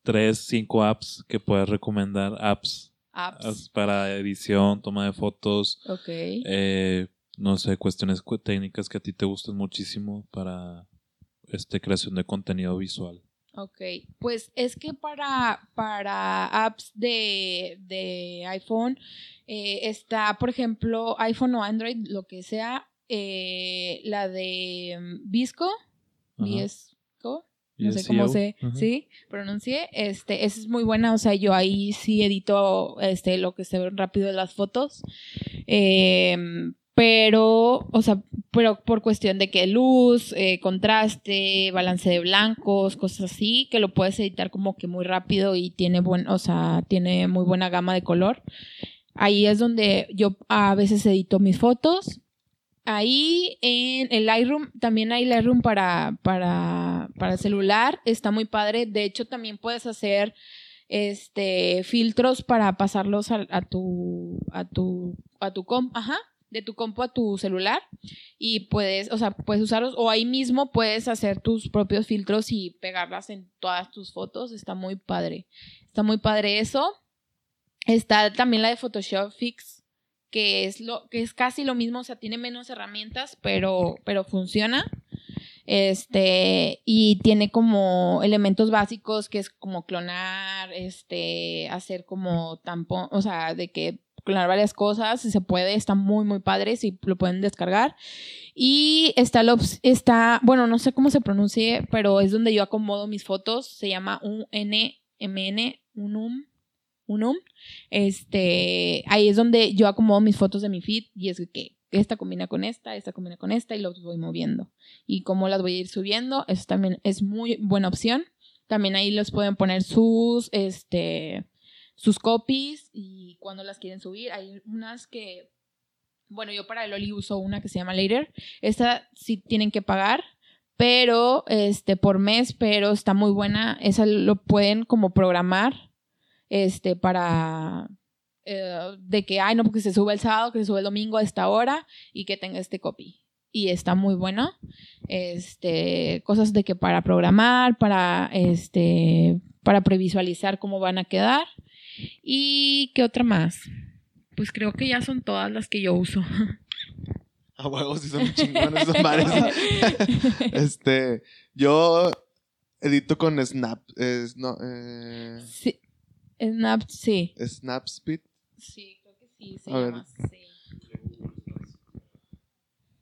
tres, cinco apps que puedes recomendar, apps, Apps. para edición, toma de fotos, Ok. eh, no sé, cuestiones cu- técnicas que a ti te gusten muchísimo para este creación de contenido visual. Ok, pues es que para, para apps de, de iPhone eh, está, por ejemplo, iPhone o Android, lo que sea, eh, la de mm, Visco. Visco, no sé cómo se, ajá. sí, pronuncie, este, esa es muy buena, o sea, yo ahí sí edito, este, lo que se ve rápido de las fotos, Em, pero, o sea, pero por cuestión de que luz, eh, contraste, balance de blancos, cosas así, que lo puedes editar como que muy rápido y tiene buen, o sea, tiene muy buena gama de color. Ahí es donde yo a veces edito mis fotos. Ahí en el Lightroom, también hay Lightroom para, para, para celular, está muy padre. De hecho, también puedes hacer este filtros para pasarlos a, tu a tu a tu comp, de tu compu a tu celular y puedes, o sea, puedes usarlos o ahí mismo puedes hacer tus propios filtros y pegarlas en todas tus fotos, está muy padre. Está muy padre eso. Está también la de Photoshop Fix, que es lo que es casi lo mismo, o sea, tiene menos herramientas, pero pero funciona. Este, y tiene como elementos básicos que es como clonar, este, hacer como tampón, o sea, de que clonar varias cosas, si se puede, está muy, muy padre, si lo pueden descargar. Y está, ops- está, bueno, no sé cómo se pronuncie, pero es donde yo acomodo mis fotos, se llama UNMN, Unum, Unum. Este, ahí es donde yo acomodo mis fotos de mi feed y es que esta combina con esta, esta combina con esta y los voy moviendo. Y cómo las voy a ir subiendo, eso también es muy buena opción. También ahí les pueden poner sus, este, sus copies y cuando las quieren subir. Hay unas que, bueno, yo para el Oli uso una que se llama Later. Esta sí tienen que pagar, pero, este, por mes, pero está muy buena. Esa lo pueden como programar, este, para, eh, de que, ay, no, porque se sube el sábado, que se sube el domingo a esta hora y que tenga este copy. Y está muy bueno. Este, cosas de que para programar, para, este, para previsualizar cómo van a quedar. ¿Y qué otra más? Pues creo que ya son todas las que yo uso. [LAUGHS] A huevos, sí son chingones esos mares. [LAUGHS] este, yo edito con Snap, es, no, eh, Sí. Snap, sí. Snapspeed. Sí, creo que sí, se A ver. llama así.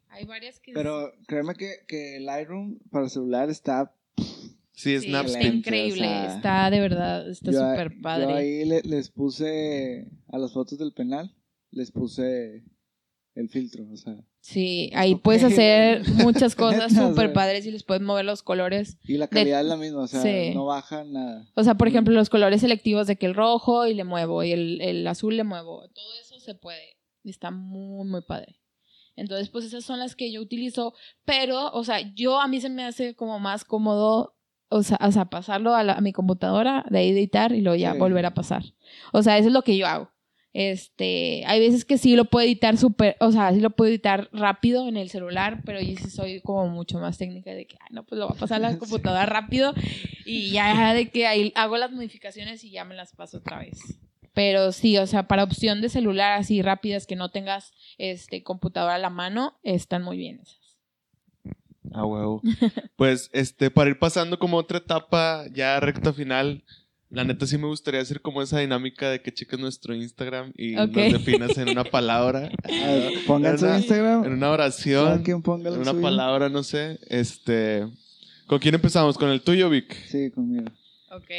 Hay varias que... Pero créeme que, que Lightroom para celular está. Sí, sí, está Snapspeed. excelente, increíble, o sea, está de verdad, está súper padre. Yo ahí le- les puse a las fotos del penal, les puse el filtro, o sea. Sí, ahí Ok, puedes [LAUGHS] hacer muchas cosas súper padres y les puedes mover los colores. Y la De- calidad es la misma, o sea, sí. no baja nada. O sea, por ejemplo, los colores selectivos de que el rojo y le muevo y el, el azul le muevo. Todo eso se puede. Y está muy, muy padre. Entonces, pues esas son las que yo utilizo. Pero, o sea, yo a mí se me hace como más cómodo, o sea, o sea pasarlo a, la- a mi computadora, de ahí editar y luego ya Sí. volver a pasar. O sea, eso es lo que yo hago. Este, hay veces que sí lo puedo editar súper, o sea, sí lo puedo editar rápido en el celular, pero yo sí soy como mucho más técnica de que, ay, no, pues lo voy a pasar a la [LAUGHS] computadora rápido y ya de que ahí hago las modificaciones y ya me las paso otra vez. Pero sí, o sea, para opción de celular así rápidas que no tengas este computadora a la mano, están muy bien esas. Ah, huevo. [LAUGHS] Pues, este, para ir pasando como otra etapa, ya recta final, la neta sí me gustaría hacer como esa dinámica de que cheques nuestro Instagram y Ok. nos definas en una palabra, [LAUGHS] Pongan su Instagram. en una oración, quien ponga en una suyo. palabra, no sé. Este, ¿con quién empezamos? ¿Con el tuyo, Vic? Sí, conmigo. Ok.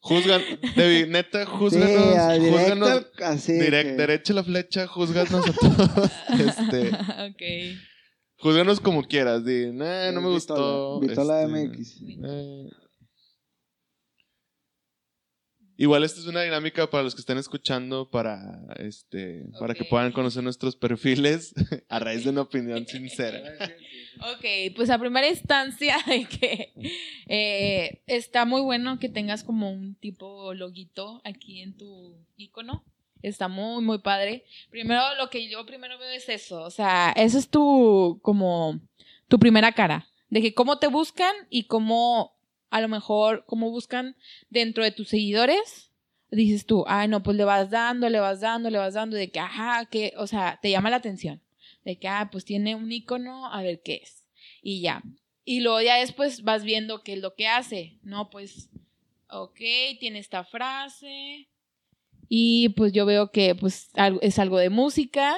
Juzgan, Debbie, [LAUGHS] neta, Sí, júzganos, a directo, así. direct, que- derecha la flecha, júzganos a todos, [LAUGHS] este, ok. júzganos como quieras, di, nah, no me Vitola, gustó. Vitola este, MX. eh. Igual esta es una dinámica para los que estén escuchando para este para que puedan conocer nuestros perfiles [LAUGHS] a raíz de una opinión sincera. Ok, pues a primera instancia [LAUGHS] de que eh, está muy bueno que tengas como un tipo loguito aquí en tu icono. Está muy, muy padre. Primero, lo que yo primero veo es eso. O sea, eso es tu, como, tu primera cara. De que cómo te buscan y cómo, a lo mejor, cómo buscan dentro de tus seguidores. Dices tú, ay, no, pues le vas dando, le vas dando, le vas dando. De que, ajá, que, o sea, te llama la atención de que, ah, pues tiene un icono, a ver qué es. Y ya. Y luego ya después vas viendo qué es lo que hace, ¿no? Pues, ok, tiene esta frase. Y pues yo veo que pues es algo de música,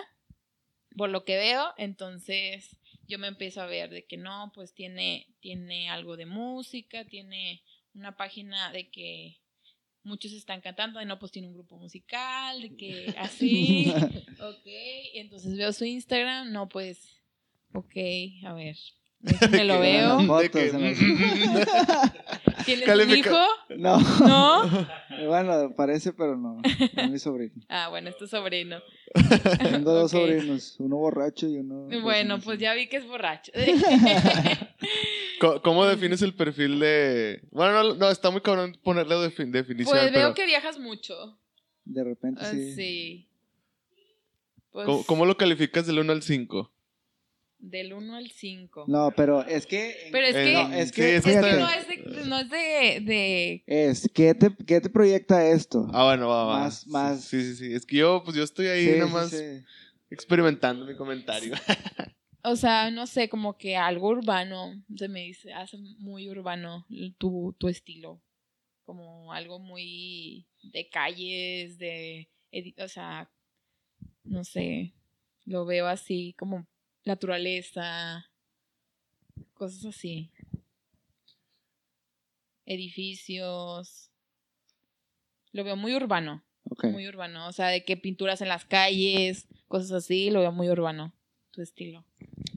por lo que veo. Entonces yo me empiezo a ver de que no, pues tiene, tiene algo de música, tiene una página de que muchos están cantando, de no, pues tiene un grupo musical, de que [LAUGHS] así. Ok, entonces veo su Instagram, no, pues, ok, a ver, [LAUGHS] déjenme lo veo. Fotos [LAUGHS] ¿Tienes un Califica- hijo? No, ¿No? [LAUGHS] bueno, parece, pero no. Es mi sobrino. Ah, bueno, es tu sobrino. Tengo dos sobrinos, uno borracho y uno. Bueno, pues ya vi que es borracho. [LAUGHS] ¿Cómo, defines el perfil de Bueno, no, no, está muy cabrón ponerle defi- definición, Pues pero veo que viajas mucho. De repente Ah, sí. Sí. Pues, ¿cómo, cómo lo calificas del 1 al 5? Del 1 al 5. No, pero es que. Pero es Eh, que, no, es sí, que, es es que que fíjate, no es de, no es de, de- es, ¿qué te, ¿qué te proyecta esto? Ah, bueno, va, va. Más- más- Sí, sí, sí. Es que yo, pues yo estoy ahí Sí, nomás sí. experimentando mi comentario. [LAUGHS] O sea, no sé, como que algo urbano. Se me dice, hace muy urbano tu, tu estilo. Como algo muy de calles, de. O sea, no sé. Lo veo así, como naturaleza. Cosas así. Edificios. Lo veo muy urbano. Muy urbano. O sea, de que pinturas en las calles, cosas así, lo veo muy urbano. Tu estilo.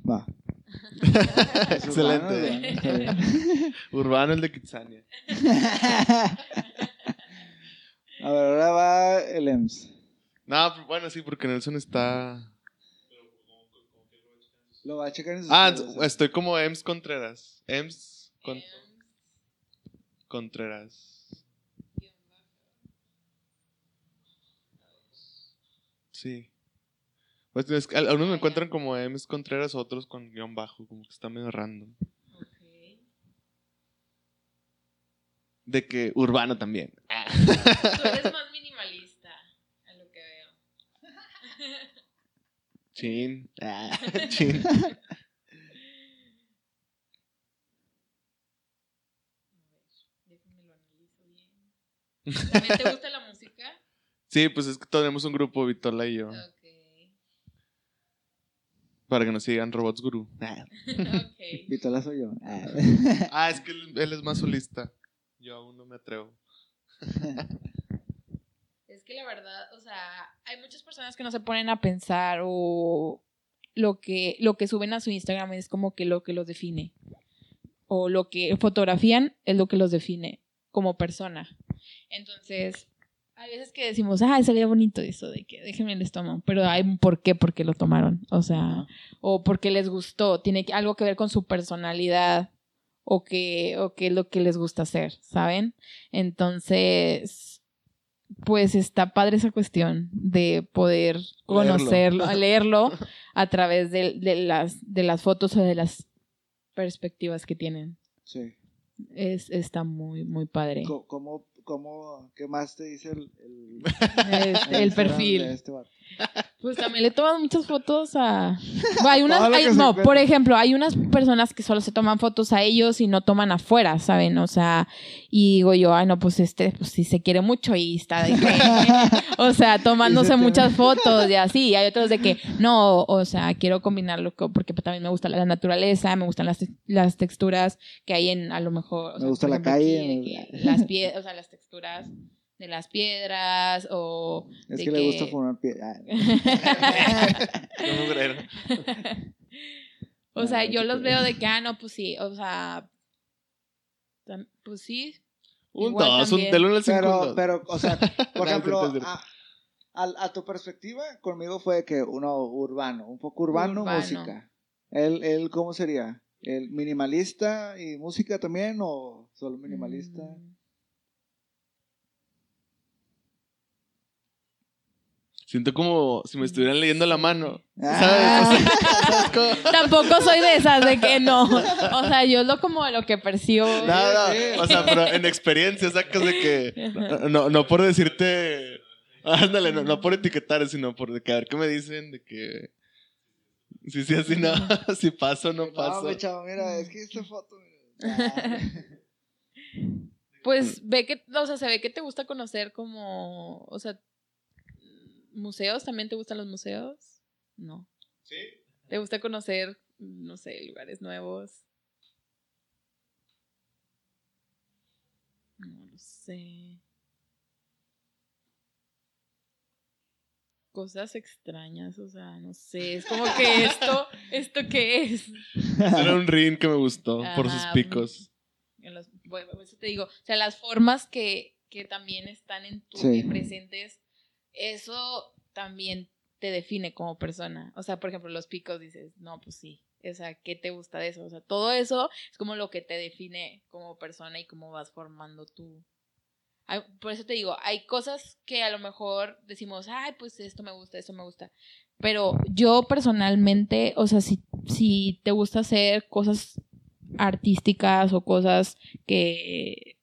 Va. [LAUGHS] [LAUGHS] Excelente. urbano, el de Kitsania. [LAUGHS] A ver, ahora va el EMS. No, pero bueno, sí, porque Nelson está. Lo va a checar en sus Ah, redes, ¿eh? estoy como Ems Contreras. Ems Con- Contreras. Sí. Pues es que algunos me encuentran como Ems Contreras, otros con guion bajo, como que está medio random. De que urbano también. [LAUGHS] Tú eres más minimalista, a lo que veo. Chin. Ah, [LAUGHS] [LAUGHS] Chin. [LAUGHS] ¿También te gusta la música? Sí, pues es que tenemos un grupo, Vitola y yo, Ok. para que nos sigan Robots Guru. Ok. Vitola soy yo. Ah. Ah, es que él, él es más solista. Yo aún no me atrevo. Que la verdad, o sea, hay muchas personas que no se ponen a pensar o lo que, lo que suben a su Instagram es como que lo que los define. O lo que fotografían es lo que los define como persona. Entonces, hay veces que decimos, ah, salía bonito eso, de que déjenme les tomo. Pero hay un por qué, por qué lo tomaron. O sea, o porque les gustó. Tiene que- algo que ver con su personalidad o que, o qué es lo que les gusta hacer, ¿saben? Entonces, pues está padre esa cuestión de poder conocerlo, leerlo, [LAUGHS] leerlo a través de, de, las, de las fotos o de las perspectivas que tienen. Sí. Es, está muy, muy padre. ¿Cómo, cómo, qué más te dice el, el, Este, el perfil. de este? Pues también le toman muchas fotos a... Bueno, hay [LAUGHS] unas, hay- no, por ejemplo, hay unas personas que solo se toman fotos a ellos y no toman afuera, ¿saben? O sea, y digo yo, ay, no, pues este, pues sí se quiere mucho y está de que... [LAUGHS] o sea, tomándose se muchas fotos y así. Y hay otros de que, no, o sea, quiero combinarlo con- porque también me gusta la naturaleza, me gustan las, te- las texturas que hay en, a lo mejor... o Me sea, gusta la calle, aquí, las pie- o sea, las texturas de las piedras o... Es de que, le gusta fumar pie. ah. [LAUGHS] O sea, yo los veo de que, ah, no, pues sí, o sea, pues sí. Un Igual 2, un, también. del 1 al 5. pero, pero, o sea, por [LAUGHS] ejemplo, a, a- a tu perspectiva, conmigo fue que uno urbano, un poco urbano, Urbano. música. ¿Él, él cómo sería? ¿El minimalista y música también o solo minimalista? Mm. Siento como si me estuvieran leyendo la mano. Ah. ¿Sabes? [LAUGHS] Tampoco soy de esas de que no. O sea, yo lo como lo que percibo. Nada, sí. o sea, pero en experiencia sacas de que. No, no por decirte. Ándale, no, no por etiquetar, sino por de que a ver qué me dicen, de que. Sí, sí, así no. [LAUGHS] Si paso o no No, paso. mi chavo, mira, es que esta foto. mira. Pues ve que, o sea, se ve que te gusta conocer como, o sea, museos, ¿también te gustan los museos? No. Sí. ¿Te gusta conocer, no sé, lugares nuevos? No lo sé. Cosas extrañas, o sea, no sé. Es como que esto, [LAUGHS] ¿esto qué es? Era un ring que me gustó por sus picos. En los- bueno, por eso te digo, o sea, las formas que, que también están en tu Sí. presentes, eso también te define como persona. O sea, por ejemplo, los picos dices, no, pues sí. O sea, ¿qué te gusta de eso? O sea, todo eso es como lo que te define como persona y cómo vas formando tú. Hay- Por eso te digo, hay cosas que a lo mejor decimos, ay, pues esto me gusta, esto me gusta. Pero yo personalmente, o sea, si, si te gusta hacer cosas artísticas o cosas que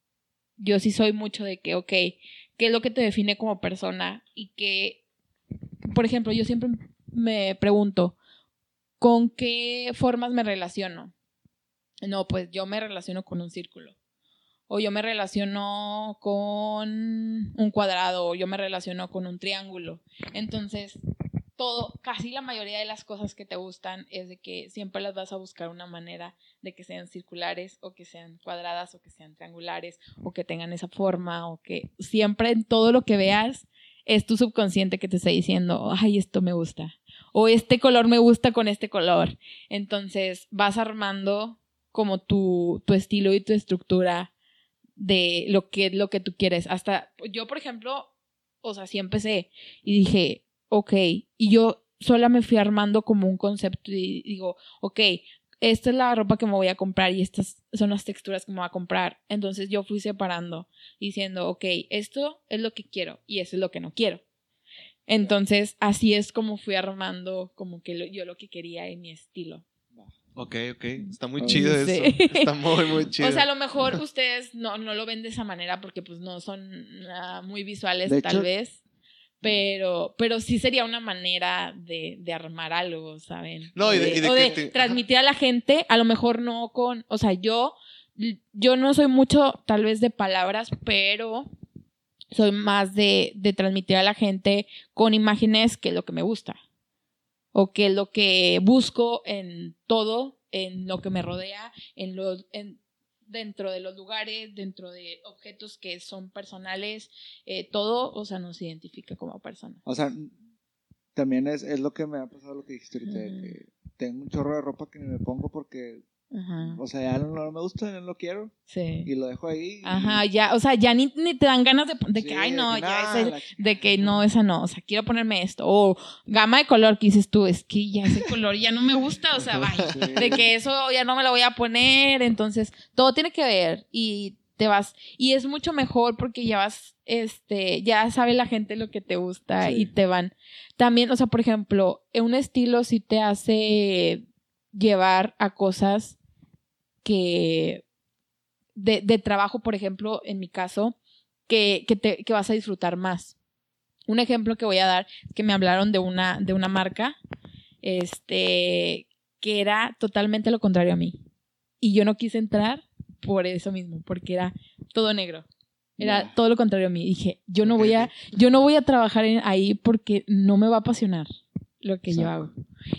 yo sí soy mucho de que, ok, ¿qué es lo que te define como persona? Y que, por ejemplo, yo siempre me pregunto, ¿con qué formas me relaciono? No, pues yo me relaciono con un círculo. O yo me relaciono con un cuadrado, o yo me relaciono con un triángulo. Entonces, todo, casi la mayoría de las cosas que te gustan es de que siempre las vas a buscar una manera de que sean circulares o que sean cuadradas o que sean triangulares o que tengan esa forma o que siempre en todo lo que veas es tu subconsciente que te está diciendo, ay, esto me gusta o este color me gusta con este color. Entonces vas armando como tu, tu estilo y tu estructura de lo que, lo que tú quieres. Hasta yo, por ejemplo, o sea, sí empecé y dije, ok, y yo sola me fui armando como un concepto y digo, ok, esta es la ropa que me voy a comprar y estas son las texturas que me voy a comprar. Entonces yo fui separando, diciendo, ok, esto es lo que quiero y eso es lo que no quiero. Entonces así es como fui armando como que lo- yo lo que quería en mi estilo. Ok, ok. Está muy chido sí. eso. Está muy, muy [LAUGHS] chido. O sea, a lo mejor ustedes no, no lo ven de esa manera porque pues no son ah, muy visuales De tal hecho- vez. Pero, pero sí sería una manera de, de armar algo, ¿saben? No, y de- y de o que de te- transmitir a la gente, a lo mejor no con, o sea, yo, yo no soy mucho tal vez de palabras, pero soy más de, de transmitir a la gente con imágenes que es lo que me gusta. O que es lo que busco en todo, en lo que me rodea, en los, en, dentro de los lugares, dentro de objetos que son personales, eh, todo, o sea, nos identifica como persona. O sea, también es, es lo que me ha pasado lo que dijiste ahorita, de que tengo un chorro de ropa que ni me pongo porque, Ajá. o sea, ya no, no me gusta, no lo quiero Sí. y lo dejo ahí. y- Ajá, ya, o sea, ya ni, ni te dan ganas de, de que, Sí, ay, no, de que, ya nah, la de que no, esa no, o sea, quiero ponerme esto. O gama de color que dices tú, es que ya ese color ya no me gusta, o sea, [LAUGHS] vaya. Sí. De que eso ya no me lo voy a poner, entonces todo tiene que ver y te vas y es mucho mejor porque ya vas este ya sabe la gente lo que te gusta Sí. y te van también o sea por ejemplo un estilo sí te hace llevar a cosas que de, de trabajo por ejemplo en mi caso que, que, te, que vas a disfrutar más un ejemplo que voy a dar es que me hablaron de una de una marca este que era totalmente lo contrario a mí y yo no quise entrar por eso mismo, porque era todo negro. Era todo lo contrario a mí. Dije, yo no voy a, yo no voy a trabajar en- ahí porque no me va a apasionar lo que yo hago.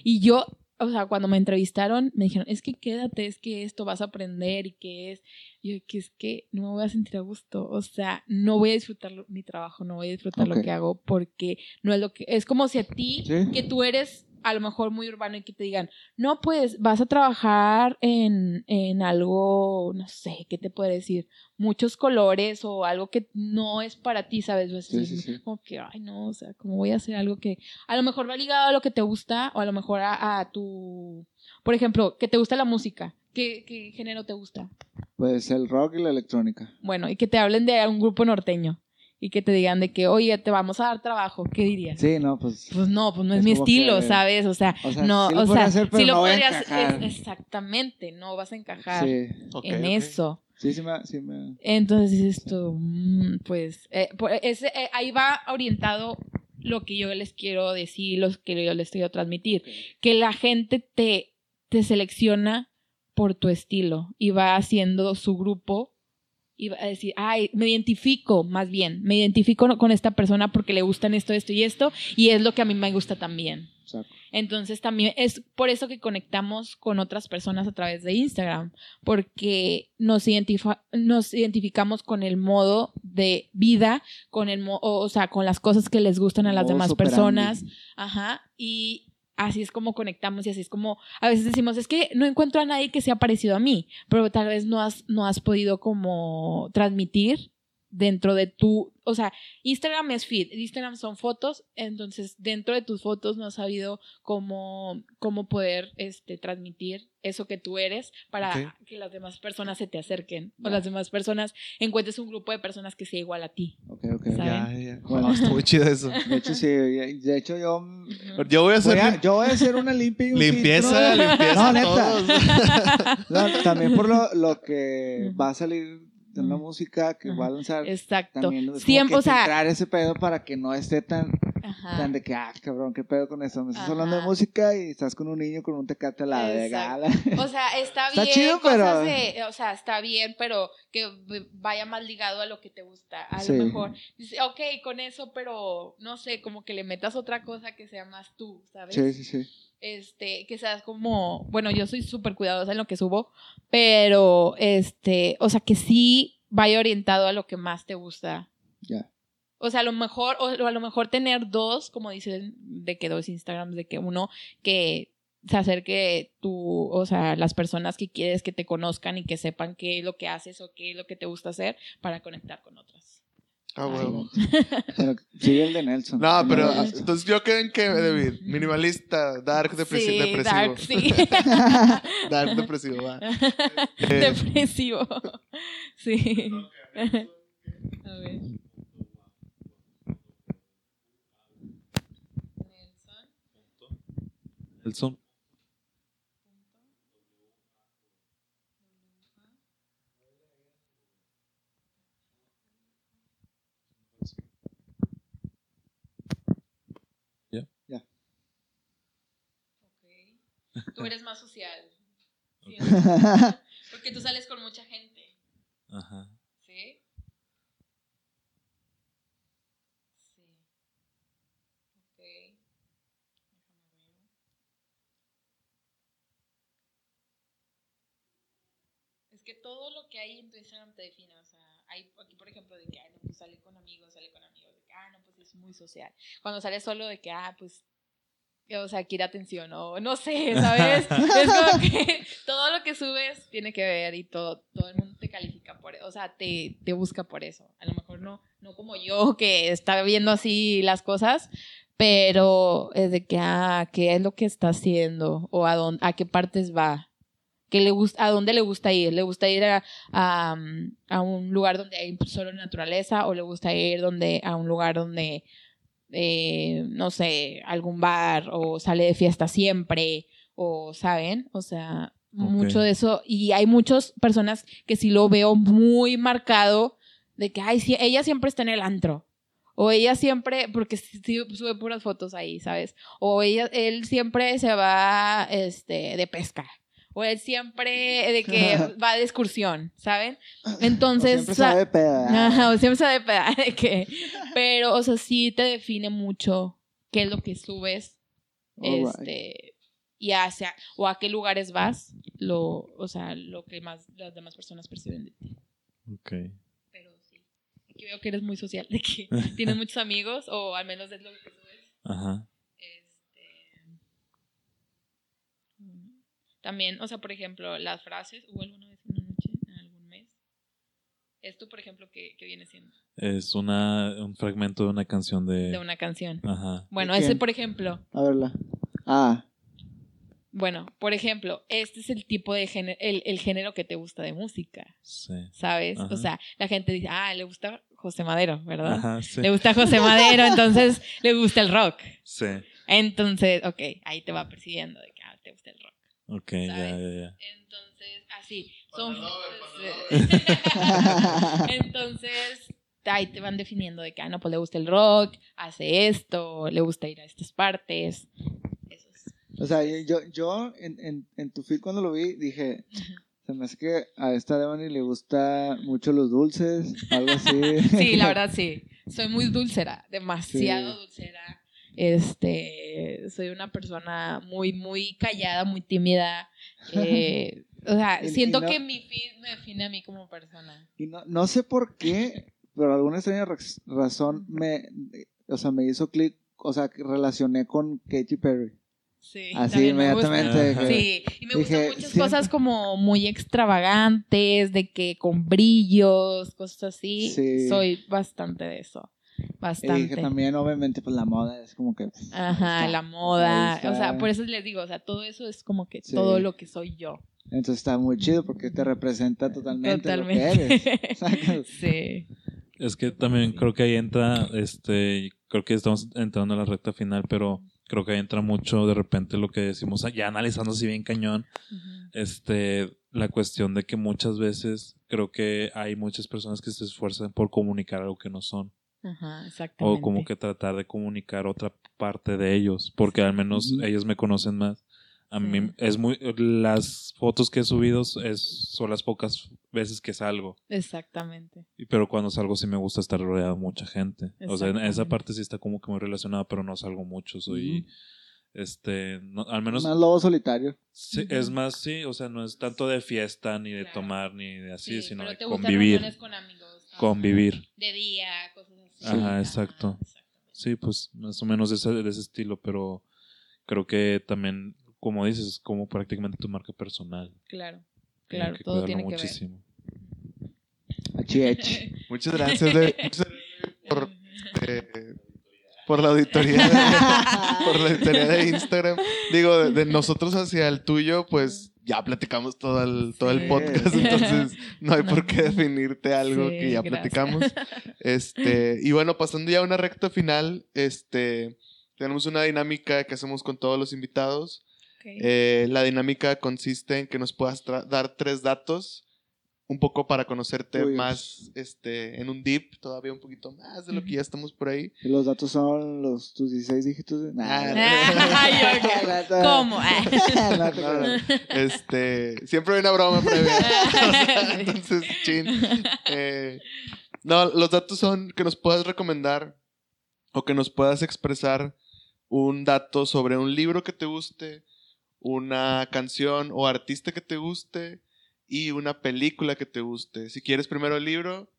Y yo, o sea, cuando me entrevistaron, me dijeron, es que quédate, es que esto vas a aprender y que es, y yo, que es que no me voy a sentir a gusto. O sea, no voy a disfrutar mi trabajo, no voy a disfrutar lo que hago porque no es lo que, es como si a ti, Sí. que tú eres a lo mejor muy urbano y que te digan, no, pues vas a trabajar en, en algo, no sé, ¿qué te puede decir? Muchos colores o algo que no es para ti, ¿sabes? O Sí, así, sí, sí. Como que, ay, no, o sea, como voy a hacer algo que a lo mejor va ligado a lo que te gusta o a lo mejor a, a tu, por ejemplo, que te gusta la música. ¿Qué, ¿Qué género te gusta? Pues el rock y la electrónica. Bueno, y que te hablen de un grupo norteño y que te digan de que, oye, te vamos a dar trabajo, ¿qué dirías? Sí, no, pues. Pues no, pues no es, Es mi estilo, que- ¿sabes? O sea, O sea, no, sí lo o sea, hacer, pero sí lo no podrías, es- exactamente, no vas a encajar Sí, en eso. sí, sí me. Sí me... Entonces dices tú, mm, pues, eh, ese, eh, ahí va orientado lo que yo les quiero decir, lo que yo les quiero transmitir, que la gente te, te selecciona por tu estilo y va haciendo su grupo y va a decir, ay, me identifico, más bien, me identifico con esta persona porque le gustan esto, esto y esto, y es lo que a mí me gusta también. Exacto. Entonces también es por eso que conectamos con otras personas a través de Instagram, porque nos, identifa- nos identificamos con el modo de vida, con el mo- o, o sea, con las cosas que les gustan a las demás personas, ajá, y así es como conectamos y así es como a veces decimos, es que no encuentro a nadie que sea parecido a mí, pero tal vez no has no has podido como transmitir dentro de tu, o sea, Instagram es feed, Instagram son fotos, entonces dentro de tus fotos no has sabido cómo, cómo poder este, transmitir eso que tú eres para que las demás personas se te acerquen o las demás personas encuentres un grupo de personas que sea igual a ti. Ok, ok. Ya, ya. Bueno. Oh, está muy chido eso. [LAUGHS] De hecho, sí. De hecho, yo. Yo voy a hacer Voy a, lim- yo voy a hacer una limpia y un limpieza, filtro. limpieza No, neta. todos. [LAUGHS] No, también por lo, lo que va a salir de una música que Ajá. va a lanzar. Exacto. También es Siempre, o sea, filtrar ese pedo para que no esté tan, ajá. tan de que, ah, cabrón, qué pedo con eso. Me estás Ajá. hablando de música y estás con un niño con un tecate a la de gala. O sea, está Está bien, chido, cosas pero- de- o sea, está bien, pero que vaya más ligado a lo que te gusta. A Sí. lo mejor, dice, ok, con eso, pero no sé, como que le metas otra cosa que sea más tú, ¿sabes? Sí, sí, sí. Este, que seas como, bueno, yo soy súper cuidadosa en lo que subo, pero, este, o sea, que sí vaya orientado a lo que más te gusta. Ya. O sea, a lo mejor, o a lo mejor tener dos, como dicen, de que dos Instagrams, de que uno que se acerque tú, o sea, las personas que quieres que te conozcan y que sepan qué es lo que haces o qué es lo que te gusta hacer para conectar con otras. Ah, huevo. [LAUGHS] Pero sigue el de Nelson. No, pero No. entonces yo creo en que, David, minimalista, dark, depresi- sí, depresivo. dark, sí. Dark, depresivo, va. [LAUGHS] Eh, Depresivo. Sí. A ver. Nelson. El Tú eres más social. [LAUGHS] Porque tú sales con mucha gente. Ajá. ¿Sí? Sí. Ok. Déjame ver. Es que todo lo que hay en tu Instagram te define. O sea, hay aquí, por ejemplo, de que, no, pues sale con amigos, sale con amigos. De que, ah, no, pues es muy social. Cuando sales solo de que, ah, pues o sea, quiere atención o no sé, ¿sabes? [LAUGHS] es como que [LAUGHS] todo lo que subes tiene que ver y todo, todo el mundo te califica por eso, o sea, te, te busca por eso. A lo mejor no, no como yo que está viendo así las cosas, pero es de que, ah, ¿qué es lo que está haciendo? O a, dónde, a qué partes va. que le gusta, a dónde le gusta ir. ¿Le gusta ir a, a, a un lugar donde hay solo naturaleza o le gusta ir donde, a un lugar donde, eh, no sé, algún bar o sale de fiesta siempre o, ¿saben? O sea, mucho de eso. Y hay muchas personas que sí lo veo muy marcado de que, ay, sí, ella siempre está en el antro. O ella siempre, porque sube puras fotos ahí, ¿sabes? O ella, él siempre se va este, de pesca. O él siempre de que [LAUGHS] va de excursión, ¿saben? Entonces. siempre sabe peda. Ajá, o siempre de peda, [LAUGHS] de que. Pero, o sea, sí te define mucho qué es lo que subes. Alright. este. Y hacia. O a qué lugares vas. Lo, o sea, lo que más las demás personas perciben de ti. Ok. Pero sí. Aquí veo que eres muy social, de que tienes [LAUGHS] muchos amigos, o al menos es lo que subes. Ajá. Este, mm, También, o sea, por ejemplo, las frases, hubo alguna vez en una noche, en algún mes. Esto, por ejemplo, que, que viene siendo Es una, un fragmento de una canción de... de una canción. Ajá. Bueno, ¿De ese, por ejemplo, A verla. Ah, bueno, por ejemplo, este es el tipo de género, el, el género que te gusta de música, Sí. ¿sabes? Ajá. O sea, la gente dice, ah, le gusta José Madero, ¿verdad? Ajá, sí. Le gusta José Madero, [LAUGHS] entonces le gusta el rock. Sí. Entonces, ok, ahí te va persiguiendo de que ah, te gusta el rock. Ok, ya, ¿Sabes? ya, ya. Entonces, así, son... Panalover, [LAUGHS] Entonces, ahí te van definiendo de que, ah, no, pues le gusta el rock, hace esto, le gusta ir a estas partes. Eso es. o sea, yo, yo en, en, en tu feed cuando lo vi dije, se me hace que a esta Devani le gusta mucho los dulces, algo así. [LAUGHS] Sí, la [LAUGHS] verdad sí. Soy muy dulcera, demasiado Sí. dulcera. Este, soy una persona muy, muy callada, muy tímida. [LAUGHS] eh, o sea, siento no- que mi feed me define a mí como persona. Y no, no sé por qué, pero alguna extraña razón me, o sea, me hizo clic, o sea, relacioné con Katy Perry. Sí, Así me inmediatamente. Sí, y me Dije, gustan muchas siempre- cosas como muy extravagantes, de que con brillos, cosas así. Sí. Soy bastante de eso. Y dije Bastante. también, obviamente, pues la moda es como que. Ajá, ahí la moda. O sea, por eso les digo, o sea, todo eso es como que Sí. todo lo que soy yo. Entonces está muy chido porque te representa totalmente, lo que eres. [LAUGHS] Sacas. sí. Es que también creo que ahí entra, este, creo que estamos entrando a la recta final, pero creo que ahí entra mucho de repente lo que decimos, ya analizando así bien cañón, este, la cuestión de que muchas veces creo que hay muchas personas que se esfuerzan por comunicar algo que no son, Ajá, exactamente. o como que tratar de comunicar otra parte de ellos, porque al menos ellos me conocen más. A mí es muy, las fotos que he subido es, son las pocas veces que salgo. Exactamente. Pero cuando salgo sí me gusta estar rodeado de mucha gente. O sea, en esa parte sí está como que muy relacionada, pero no salgo mucho. Soy, este, no- al menos Más lobo solitario. sí, es más, sí, o sea, no es tanto de fiesta, ni de Claro. tomar, ni de así, sino pero de convivir. con amigos. Convivir. De día, cosas así. Ajá, exacto. Sí, pues más o menos de ese, de ese estilo, pero creo que también, como dices, es como prácticamente tu marca personal. Claro, claro, que todo tiene que muchísimo. Achi, achi. [LAUGHS] Muchas gracias, de- muchas gracias por, por la auditoría de, [LAUGHS] por la auditoría de Instagram. Digo, de, de nosotros hacia el tuyo, pues ya platicamos todo el, todo el podcast, entonces no hay por qué [LAUGHS] definirte algo Sí, que ya gracias. platicamos. [LAUGHS] Este, y bueno, pasando ya a una recta final, este, tenemos una dinámica que hacemos con todos los invitados. Eh, la dinámica consiste en que nos puedas dar tres datos, un poco para conocerte Tuyos. más este, en un deep, todavía un poquito más de lo que ya estamos por ahí. Y los datos son los tus 16 dígitos. De... Nah, [LAUGHS] Ay, ok. [LAUGHS] [LAUGHS] no te- ¿Cómo? no No. Este, siempre hay una broma previa. Entonces, chin. Eh, no, los datos son que nos puedas recomendar o que nos puedas expresar un dato sobre un libro que te guste, una canción o artista que te guste y una película que te guste. Si quieres primero el libro,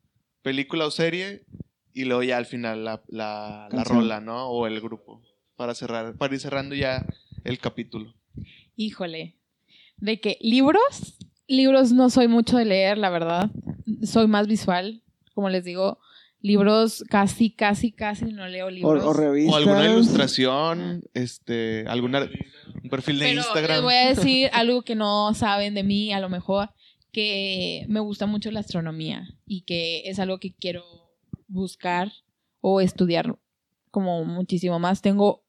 película o serie y luego ya al final la, la, la rola, ¿no? O el grupo. Para cerrar, para ir cerrando ya el capítulo. Híjole. ¿De qué? ¿Libros? Libros no soy mucho de leer, la verdad. Soy más visual. Como les digo, libros casi, casi, casi no leo O, libros. o revistas. O alguna ilustración, este, alguna Un perfil de Pero les Instagram. voy a decir [LAUGHS] algo que no saben de mí, a lo mejor, que me gusta mucho la astronomía y que es algo que quiero buscar o estudiar como muchísimo más. Tengo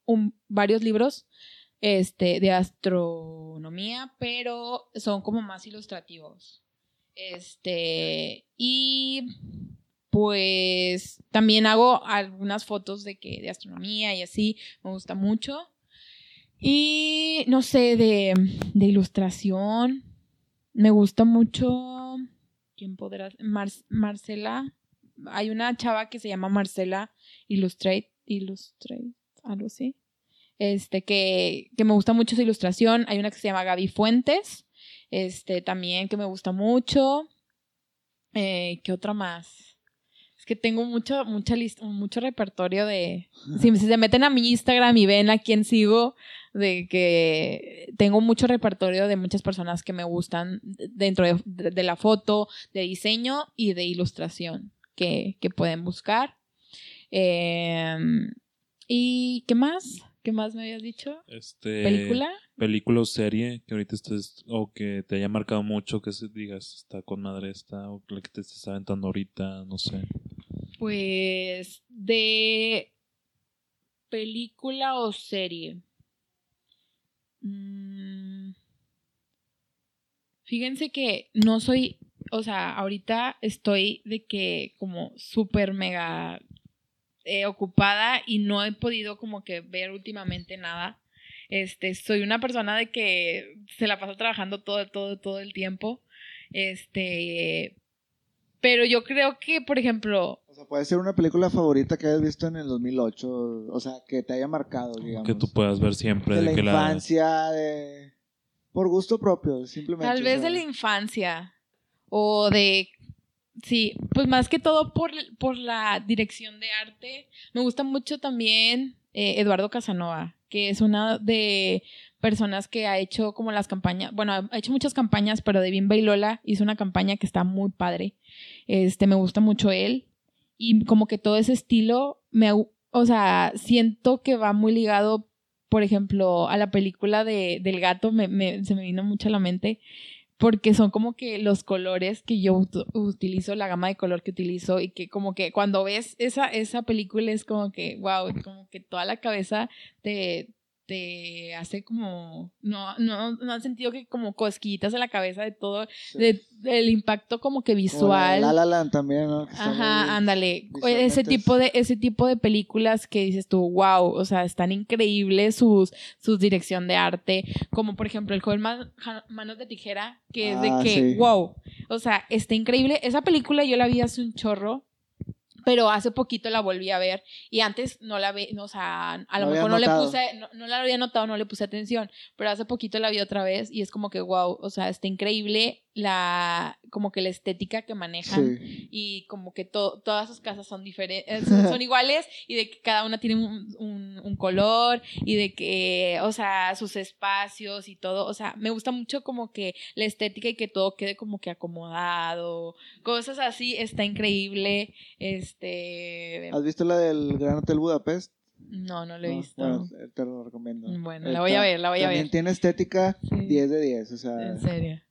varios libros este, de astronomía, pero son como más ilustrativos. Este, y pues también hago algunas fotos de que de astronomía y así, me gusta mucho. Y no sé, de, de ilustración, me gusta mucho. ¿Quién podrá? Mar- Marcela. Hay una chava que se llama Marcela Illustrate, Illustrate, algo así. Este, que, que me gusta mucho su ilustración. Hay una que se llama Gaby Fuentes. Este, también que me gusta mucho. Eh, ¿Qué otra más? Es que tengo mucho, mucha lista, mucho repertorio de. Si [LAUGHS] se meten a mi Instagram y ven a quién sigo, de que tengo mucho repertorio de muchas personas que me gustan dentro de, de- de la foto, de diseño y de ilustración que, que pueden buscar. Eh, ¿Y qué más? ¿Qué más me habías dicho? Este, ¿Película? Película o serie que ahorita estés, o que te haya marcado mucho, que se digas, está con madre esta, o la que te estés aventando ahorita, no sé. Pues de película o serie. Mm, Fíjense que no soy, o sea, ahorita estoy de que como súper mega eh, ocupada y no he podido como que ver últimamente nada. Este, soy una persona de que se la pasa trabajando todo, todo, todo el tiempo. Este, pero yo creo que, por ejemplo, O sea, puede ser una película favorita que hayas visto en el 2008, o sea, que te haya marcado, digamos. Que tú puedas ver siempre de de, la que la... infancia, de... Por gusto propio, simplemente. Tal o vez sea, de la infancia o de... Sí, pues más que todo por, por la dirección de arte. Me gusta mucho también eh, Eduardo Casanova, que es una de personas que ha hecho como las campañas, bueno, ha hecho muchas campañas, pero de Bimba y Lola hizo una campaña que está muy padre. Este, me gusta mucho él y como que todo ese estilo me, o sea, siento que va muy ligado, por ejemplo, a la película de, del gato, me, me- se me vino mucho a la mente, porque son como que los colores que yo ut- utilizo, la gama de color que utilizo y que como que cuando ves esa, esa película es como que, wow, como que toda la cabeza te, te hace como, no, no, no han sentido que como cosquillitas en la cabeza de todo, sí. de, del impacto como que Como la de visual. La La también, ¿no? Que Ajá, ándale. Ese es- tipo de, ese tipo de películas que dices tú, wow, o sea, están increíbles sus, sus dirección de arte. Como por ejemplo el joven Ma- Ja- Manos de Tijera, que es de Ah, que, sí. wow. O sea, está increíble. Esa película yo la vi hace un chorro. Pero hace poquito la volví a ver y antes no la no, o sea, a lo mejor no le puse, no, no la había notado, no le puse atención, pero hace poquito la vi otra vez y es como que wow, o sea, está increíble la, como que la estética que manejan Sí. y como que to- todas sus casas son diferentes, [LAUGHS] son, son iguales y de que cada una tiene un, un- un color y de que, o sea, sus espacios y todo, o sea, me gusta mucho como que la estética y que todo quede como que acomodado, cosas así, está increíble, este, ¿Has visto la del Gran Hotel Budapest? no, no lo he No, visto. Bueno, eh, te lo recomiendo. Bueno, la voy a ver, la voy a También ver. tiene estética Sí. 10 de 10, o sea. En serio.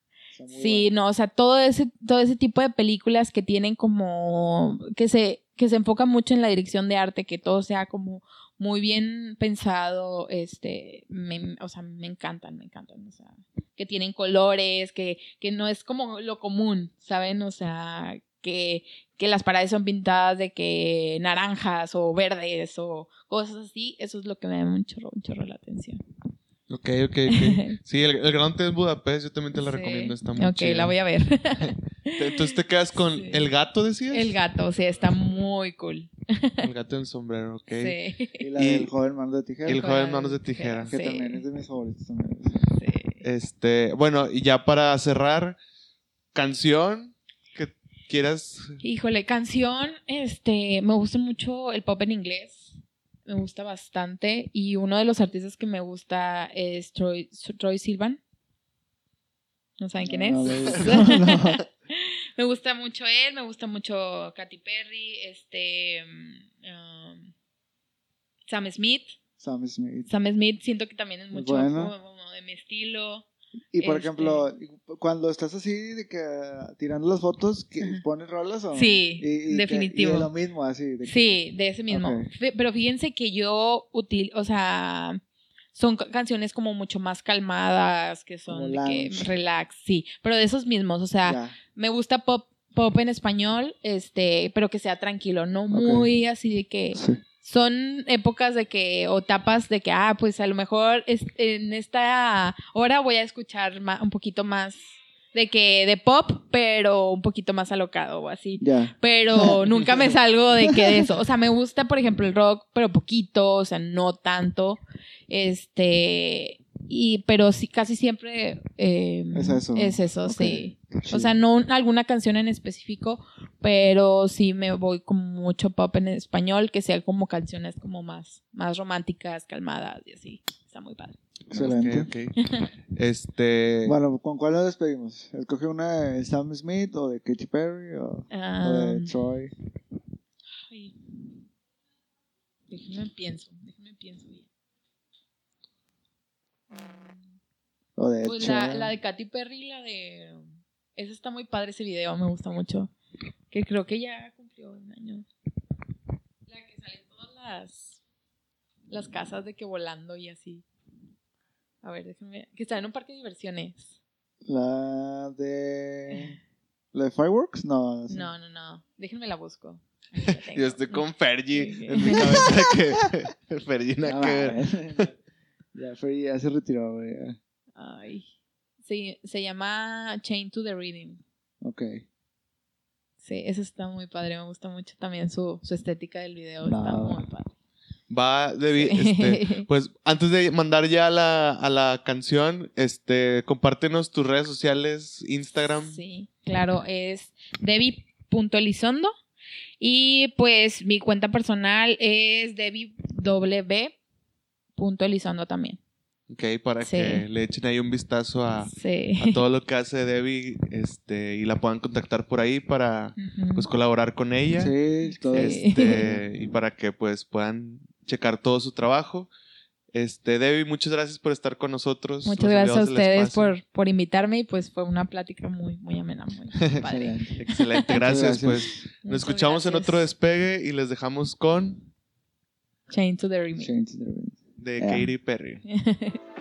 Sí, no, o sea, todo ese, todo ese tipo de películas que tienen como, que se, que se enfocan mucho en la dirección de arte, que todo sea como muy bien pensado, este, me, o sea, me encantan, me encantan, o sea, que tienen colores, que, que no es como lo común, ¿saben? O sea, que, que las paredes son pintadas de que naranjas o verdes o cosas así, eso es lo que me da un chorro, un chorro la atención. Ok, ok, ok. [LAUGHS] Sí, el, el Gran Hotel Budapest, yo también te la Sí. recomiendo, está muy Ok, chida. la voy a ver. [LAUGHS] Entonces te quedas con Sí. el gato, decías. El gato, sea, está muy cool. El gato en sombrero, ok. Sí. Y la Y- del joven mano de tijera. El joven manos de tijera, que sí. también es de mis favoritos también. sí. Este, bueno, y ya para cerrar, canción quieras. Híjole, canción, este, me gusta mucho el pop en inglés. Me gusta bastante. Y uno de los artistas que me gusta es Troy, Troy Silvan. ¿No saben quién es? No, no, [LAUGHS] no, no. me gusta mucho él, me gusta mucho Katy Perry, este um, Sam Smith. Sam Smith. Sam Smith siento que también es mucho bueno. como de mi estilo. Y por Este- ejemplo, cuando estás así de que ah, tirando las fotos, ¿que. ¿pones rolas o Sí, y- y que- definitivo. y de lo mismo, así. de que- Sí, de ese mismo. Pero fíjense que yo util, o sea, son ca- canciones como mucho más calmadas, que son de que relax, sí, pero de esos mismos, o sea, me gusta pop pop en español, este, pero que sea tranquilo, no muy así de que Sí. Son épocas de que o tapas de que ah, pues a lo mejor es- en esta hora voy a escuchar un poquito más de que de pop, pero un poquito más alocado o así pero [LAUGHS] nunca me salgo de que de eso. O sea, me gusta, por ejemplo, el rock, pero poquito, o sea, no tanto. Este, y, pero sí, casi siempre eh, Es eso. Es eso, Ok. sí. O sea, no un- alguna canción en específico, pero sí me voy con mucho pop en español, que sea como canciones como más, más románticas, calmadas y así. Está muy padre. Excelente. Ok, ok. Este. Bueno, ¿con cuál nos despedimos? ¿Escoge una de Sam Smith o de Katy Perry o, o de Troy? ay. Déjenme pienso, déjenme pienso bien. Mm. O de Pues la, la de Katy Perry, la de... Ese está muy padre ese video, me gusta mucho. Que creo que ya cumplió un año. La que sale en todas las, las casas de que volando y así. A ver, déjenme... Que está en un parque de diversiones. La de... ¿La de Fireworks? No. sí. No, no, no. Déjenme la busco. La. [LAUGHS] Yo estoy con Fergie Sí. en mi cabeza que [LAUGHS] Fergie No, que ver. Ya, Fergie ya se retiró, güey. Ay. Se, se llama Chain to the Reading. Ok. Sí, eso está muy padre. Me gusta mucho también su, su estética del video. Va, Está va. muy padre. Va, Debbie, este, [LAUGHS] pues antes de mandar ya a la, a la canción, este, compártenos tus redes sociales, Instagram. Sí, claro, es Debbie.elizondo. Y pues mi cuenta personal es DebbieW.elizondo también. Ok, para Sí. que le echen ahí un vistazo a, Sí. a todo lo que hace Debbie, este, y la puedan contactar por ahí para, pues, colaborar con ella. Sí, todo. Sí. Este, y para que, pues, puedan checar todo su trabajo. Este, Debbie, muchas gracias por estar con nosotros. Muchas Nos gracias a ustedes por, por invitarme y pues fue una plática muy, muy amena, muy, [LAUGHS] padre. Excelente. [LAUGHS] Gracias. gracias. Pues nos escuchamos en otro despegue y les dejamos con Chain to the Remix. Change the wind. De. Katy Perry. [LAUGHS]